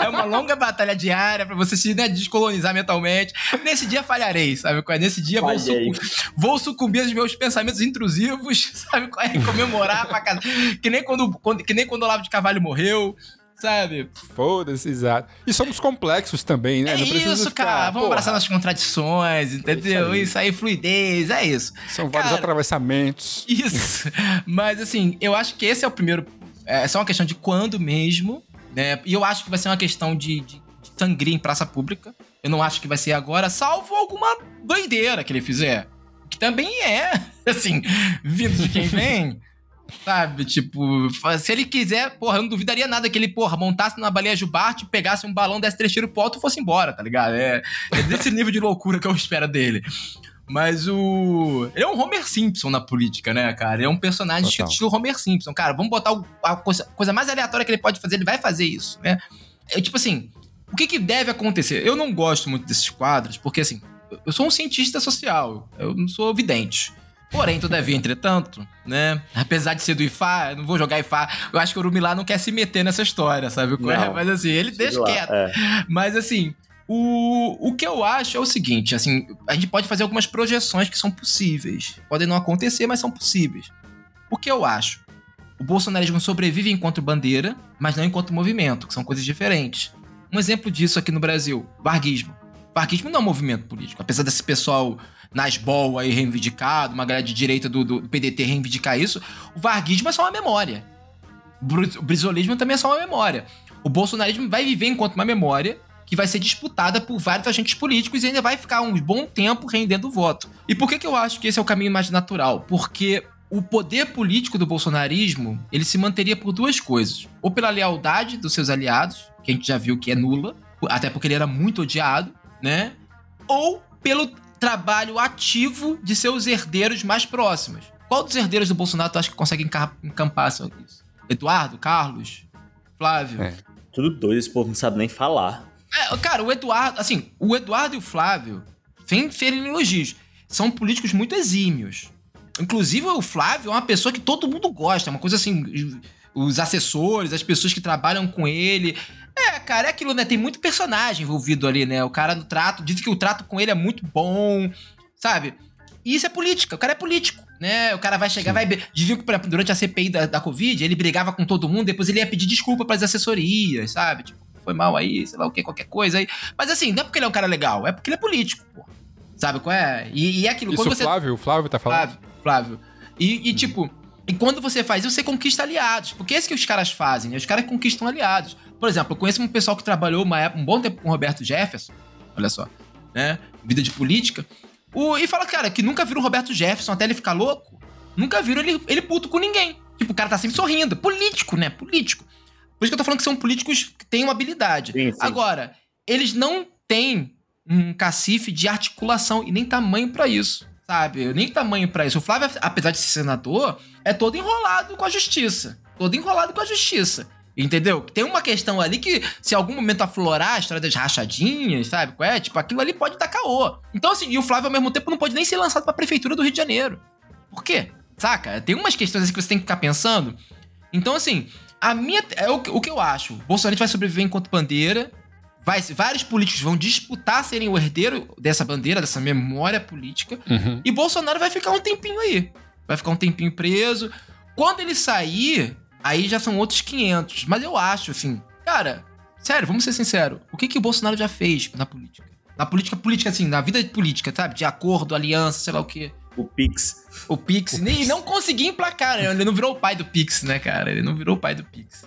é uma longa batalha diária pra você se né, descolonizar mentalmente. Nesse dia falharei, sabe? É? Nesse dia vou, sucumbir, vou sucumbir aos meus pensamentos intrusivos, sabe? É? Comemorar pra casa. Que nem quando, quando, que nem quando o Olavo de Carvalho morreu sabe? Foda-se, exato. E somos complexos também, né? É isso, ficar, cara. Vamos porra. abraçar nossas contradições, entendeu? Isso aí. isso aí, fluidez, é isso. São vários cara, atravessamentos. Isso. Mas, assim, eu acho que esse é o primeiro é só uma questão de quando mesmo, né? E eu acho que vai ser uma questão de, de, de sangria em praça pública. Eu não acho que vai ser agora, salvo alguma doideira que ele fizer. Que também é, assim, vindo de quem vem. Sabe, tipo, se ele quiser, porra, eu não duvidaria nada que ele, porra, montasse na baleia Jubarte, pegasse um balão, desse três tiros pro alto e fosse embora, tá ligado? É, é desse nível de loucura que eu espero dele. Mas o. Ele é um Homer Simpson na política, né, cara? Ele é um personagem Total. estilo Homer Simpson. Cara, vamos botar a coisa, coisa, mais aleatória que ele pode fazer, ele vai fazer isso, né? É tipo assim, o que, que deve acontecer? Eu não gosto muito desses quadros, porque assim, eu sou um cientista social, eu não sou vidente. Porém, todavia, entretanto, né? Apesar de ser do IFA, eu não vou jogar IFA. Eu acho que o Urumilá não quer se meter nessa história, sabe? Não, Mas assim, ele deixa quieto. É. Mas assim, o, o que eu acho é o seguinte, assim, a gente pode fazer algumas projeções que são possíveis. Podem não acontecer, mas são possíveis. O que eu acho? O bolsonarismo sobrevive enquanto bandeira, mas não enquanto movimento, que são coisas diferentes. Um exemplo disso aqui no Brasil, varguismo. Varguismo não é um movimento político. Apesar desse pessoal Nasbol aí reivindicado, uma galera de direita do, do PDT reivindicar isso, o varguismo é só uma memória. O brisolismo também é só uma memória. O bolsonarismo vai viver enquanto uma memória que vai ser disputada por vários agentes políticos e ainda vai ficar um bom tempo rendendo voto. E por que, que eu acho que esse é o caminho mais natural? Porque o poder político do bolsonarismo ele se manteria por duas coisas: ou pela lealdade dos seus aliados, que a gente já viu que é nula, até porque ele era muito odiado, né? Ou pelo trabalho ativo de seus herdeiros mais próximos. Qual dos herdeiros do Bolsonaro tu acha que consegue encampar isso? Eduardo, Carlos, Flávio? É. Tudo doido, esse povo não sabe nem falar. É, cara, o Eduardo, assim, o Eduardo e o Flávio, sem serem elogios, são políticos muito exímios. Inclusive, o Flávio é uma pessoa que todo mundo gosta, é uma coisa assim, os assessores, as pessoas que trabalham com ele. É, cara, é aquilo, né? Tem muito personagem envolvido ali, né? O cara no trato, diz que o trato com ele é muito bom, sabe? E isso é política, o cara é político, né? O cara vai chegar, Sim. vai. Devia que durante a CPI da, da Covid, ele brigava com todo mundo, depois ele ia pedir desculpa para as assessorias, sabe? Tipo, foi mal aí, sei lá o que, qualquer coisa aí. Mas assim, não é porque ele é um cara legal, é porque ele é político, pô. Sabe qual é? E, e é aquilo, Isso quando o você... Flávio, o Flávio tá falando. Flávio, Flávio. E, e, tipo, e quando você faz isso, você conquista aliados. Porque é isso que os caras fazem, né? Os caras conquistam aliados. Por exemplo, eu conheço um pessoal que trabalhou uma época, um bom tempo com o Roberto Jefferson, olha só, né? Vida de política. O, e fala, cara, que nunca viram o Roberto Jefferson até ele ficar louco. Nunca viram ele, ele puto com ninguém. Tipo, o cara tá sempre sorrindo. Político, né? Político. Por isso que eu tô falando que são políticos que têm uma habilidade. Sim, sim. Agora, eles não têm um cacife de articulação e nem tamanho pra isso, sabe? Nem tamanho pra isso. O Flávio, apesar de ser senador, é todo enrolado com a justiça. Todo enrolado com a justiça. Entendeu? Tem uma questão ali que, se em algum momento aflorar a história das rachadinhas, sabe? qual É, tipo, aquilo ali pode dar caô. Então, assim, e o Flávio, ao mesmo tempo, não pode nem ser lançado pra prefeitura do Rio de Janeiro. Por quê? Saca? Tem umas questões assim que você tem que ficar pensando. Então, assim, a minha. É o, que- o que eu acho. Bolsonaro vai sobreviver enquanto bandeira. Vai, vários políticos vão disputar serem o herdeiro dessa bandeira, dessa memória política. Uhum. E Bolsonaro vai ficar um tempinho aí. Vai ficar um tempinho preso. Quando ele sair, aí já são outros 500. Mas eu acho, assim, cara, sério, vamos ser sinceros. O que, que o Bolsonaro já fez na política? Na política, política, assim, na vida política, sabe? De acordo, aliança, sei lá o quê. O Pix. O Pix. nem não conseguia emplacar, né? Ele não virou o pai do Pix, né, cara? Ele não virou o pai do Pix.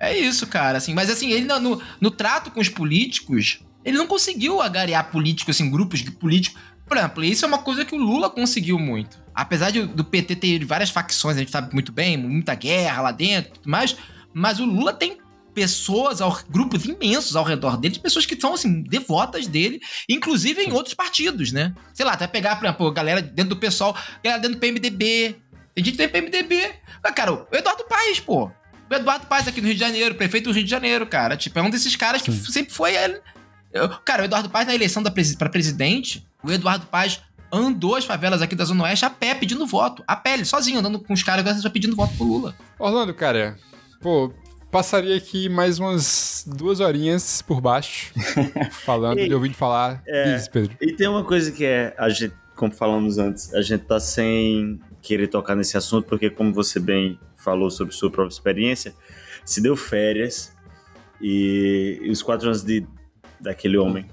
É isso, cara, assim. Mas assim, ele no, no, no trato com os políticos, ele não conseguiu agariar políticos, assim, grupos de políticos. Por exemplo, isso é uma coisa que o Lula conseguiu muito. Apesar de, do PT ter várias facções, a gente sabe muito bem, muita guerra lá dentro e tudo mais, mas o Lula tem pessoas, ao, grupos imensos ao redor dele, de pessoas que são, assim, devotas dele, inclusive em outros partidos, né? Sei lá, até pegar, por exemplo, galera dentro do pessoal, galera dentro do PMDB. Tem gente que tem PMDB. Ah, cara, o Eduardo Paes, pô. O Eduardo Paes aqui no Rio de Janeiro, prefeito do Rio de Janeiro, cara. Tipo, é um desses caras que sempre foi ele. Cara, o Eduardo Paes na eleição da presi pra presidente, o Eduardo Paes andou as favelas aqui da Zona Oeste a pé pedindo voto. A pé, ele sozinho, andando com os caras pedindo voto pro Lula. Orlando, cara, pô, passaria aqui mais umas duas horinhas por baixo, falando e ouvindo falar. é. Diz, Pedro. E tem uma coisa que é, a gente, como falamos antes, a gente tá sem querer tocar nesse assunto, porque como você bem falou sobre sua própria experiência, se deu férias e, e os quatro anos de, daquele homem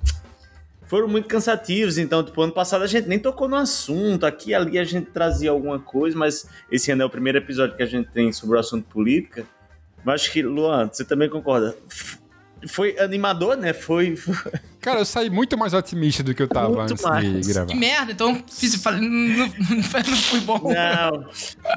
foram muito cansativos, então, tipo, ano passado a gente nem tocou no assunto, aqui e ali a gente trazia alguma coisa, mas esse ano é o primeiro episódio que a gente tem sobre o assunto política, mas acho que, Luan, você também concorda? Foi animador, né? Foi, foi Cara, eu saí muito mais otimista do que eu tava Muito antes mais. de gravar. Que merda, então fiz, falei, não, não, não fui bom. Não,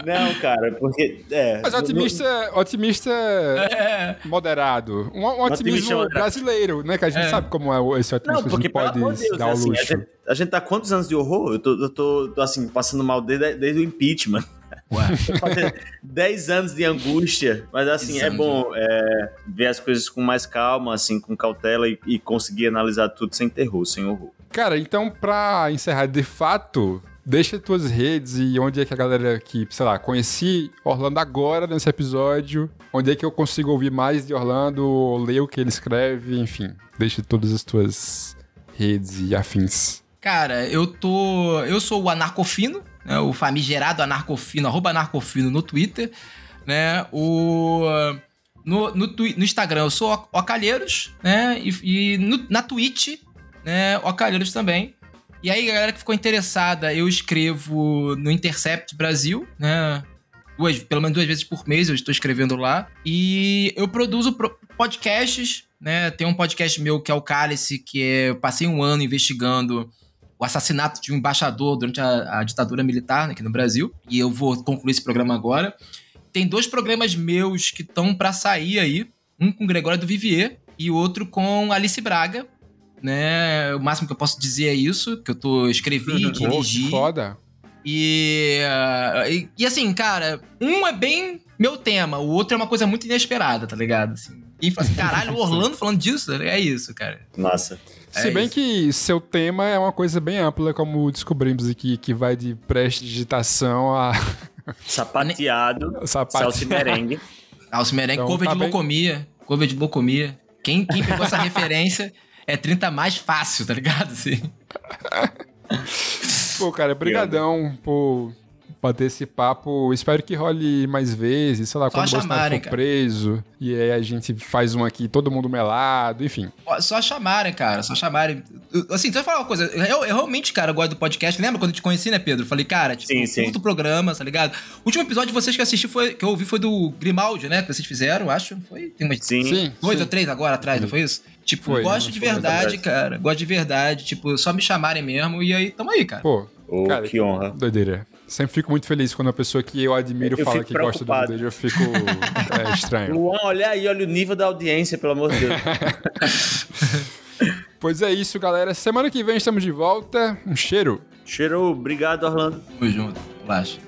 não, cara, porque. É, Mas no- otimista, otimista É. moderado. Um, um Otimista otimismo moderado. brasileiro, né? Que a gente É. sabe como é esse Não, otimismo. porque, a gente pode Deus, dar é o assim, a luxo. gente, a gente tá há quantos anos de horror? Eu tô, eu tô, tô, assim, passando mal desde, desde o impeachment. 10 anos de angústia, mas assim, Dez é bom é, ver as coisas com mais calma, assim, com cautela e, e conseguir analisar tudo sem terror, sem horror. Cara, então, pra encerrar de fato, deixa tuas redes e onde é que a galera que, sei lá, conheci Orlando agora nesse episódio, onde é que eu consigo ouvir mais de Orlando, ou ler o que ele escreve, enfim. Deixa todas as tuas redes e afins. Cara, eu tô. Eu sou o Anarcofino, né? O famigerado Anarcofino, arroba Anarcofino no Twitter, né? O. No, no, no Instagram eu sou Ocalheiros, né? E, e no- na Twitch, né? Ocalheiros também. E aí, galera que ficou interessada, eu escrevo no Intercept Brasil, né? Duas, pelo menos duas vezes por mês eu estou escrevendo lá. E eu produzo pro- podcasts, né? Tem um podcast meu que é o Cálice, que é, eu passei um ano investigando o assassinato de um embaixador durante a, a ditadura militar aqui no Brasil. E eu vou concluir esse programa agora. Tem dois programas meus que estão pra sair aí. Um com Gregório do Vivier e outro com Alice Braga. Né? O máximo que eu posso dizer é isso, que eu tô escrevi, dirigi. foda. E, e, e assim, cara, um é bem meu tema, o outro é uma coisa muito inesperada, tá ligado? Assim, e fala assim, caralho, o Orlando falando disso? É isso, cara. Massa. É Se bem isso. que seu tema é uma coisa bem ampla, como descobrimos aqui, que vai de prestidigitação a Sapateado, sapato. salsa e merengue. Alce merengue, Então, cover tá de bem. locomia, cover de locomia. Quem, quem pegou essa referência é 30 mais fácil, tá ligado? Assim. Pô, cara, brigadão por bater esse papo. Espero que role mais vezes, sei lá, Só quando o Bolsonaro chamarem, for cara. preso. E aí a gente faz um aqui, todo mundo melado, enfim. Só chamarem, cara, só chamarem. Assim, deixa eu falar uma coisa. Eu, eu realmente, cara, gosto do podcast. Lembra quando eu te conheci, né, Pedro? Falei, cara, tipo, Sim, sim. curto o programa, tá ligado? O último episódio de vocês que eu assisti foi, que eu ouvi foi do Grimaldi, né? Que vocês fizeram, acho. Foi, tem umas Sim. Sim. dois sim. ou três agora atrás, não foi isso? Tipo, Foi, gosto não de verdade, cara. Gosto de verdade. Tipo, só me chamarem mesmo e aí, tamo aí, cara. Pô, Oh, Cara, que honra. doideira. Sempre fico muito feliz quando a pessoa que eu admiro Eu fala que gosta do preocupado. Budejo. Eu fico é, estranho. Luan, olha aí, olha o nível da audiência, pelo amor de Deus. Pois é isso, galera. Semana que vem estamos de volta. Um cheiro. Cheiro, obrigado, Orlando. Tamo junto. Relaxa.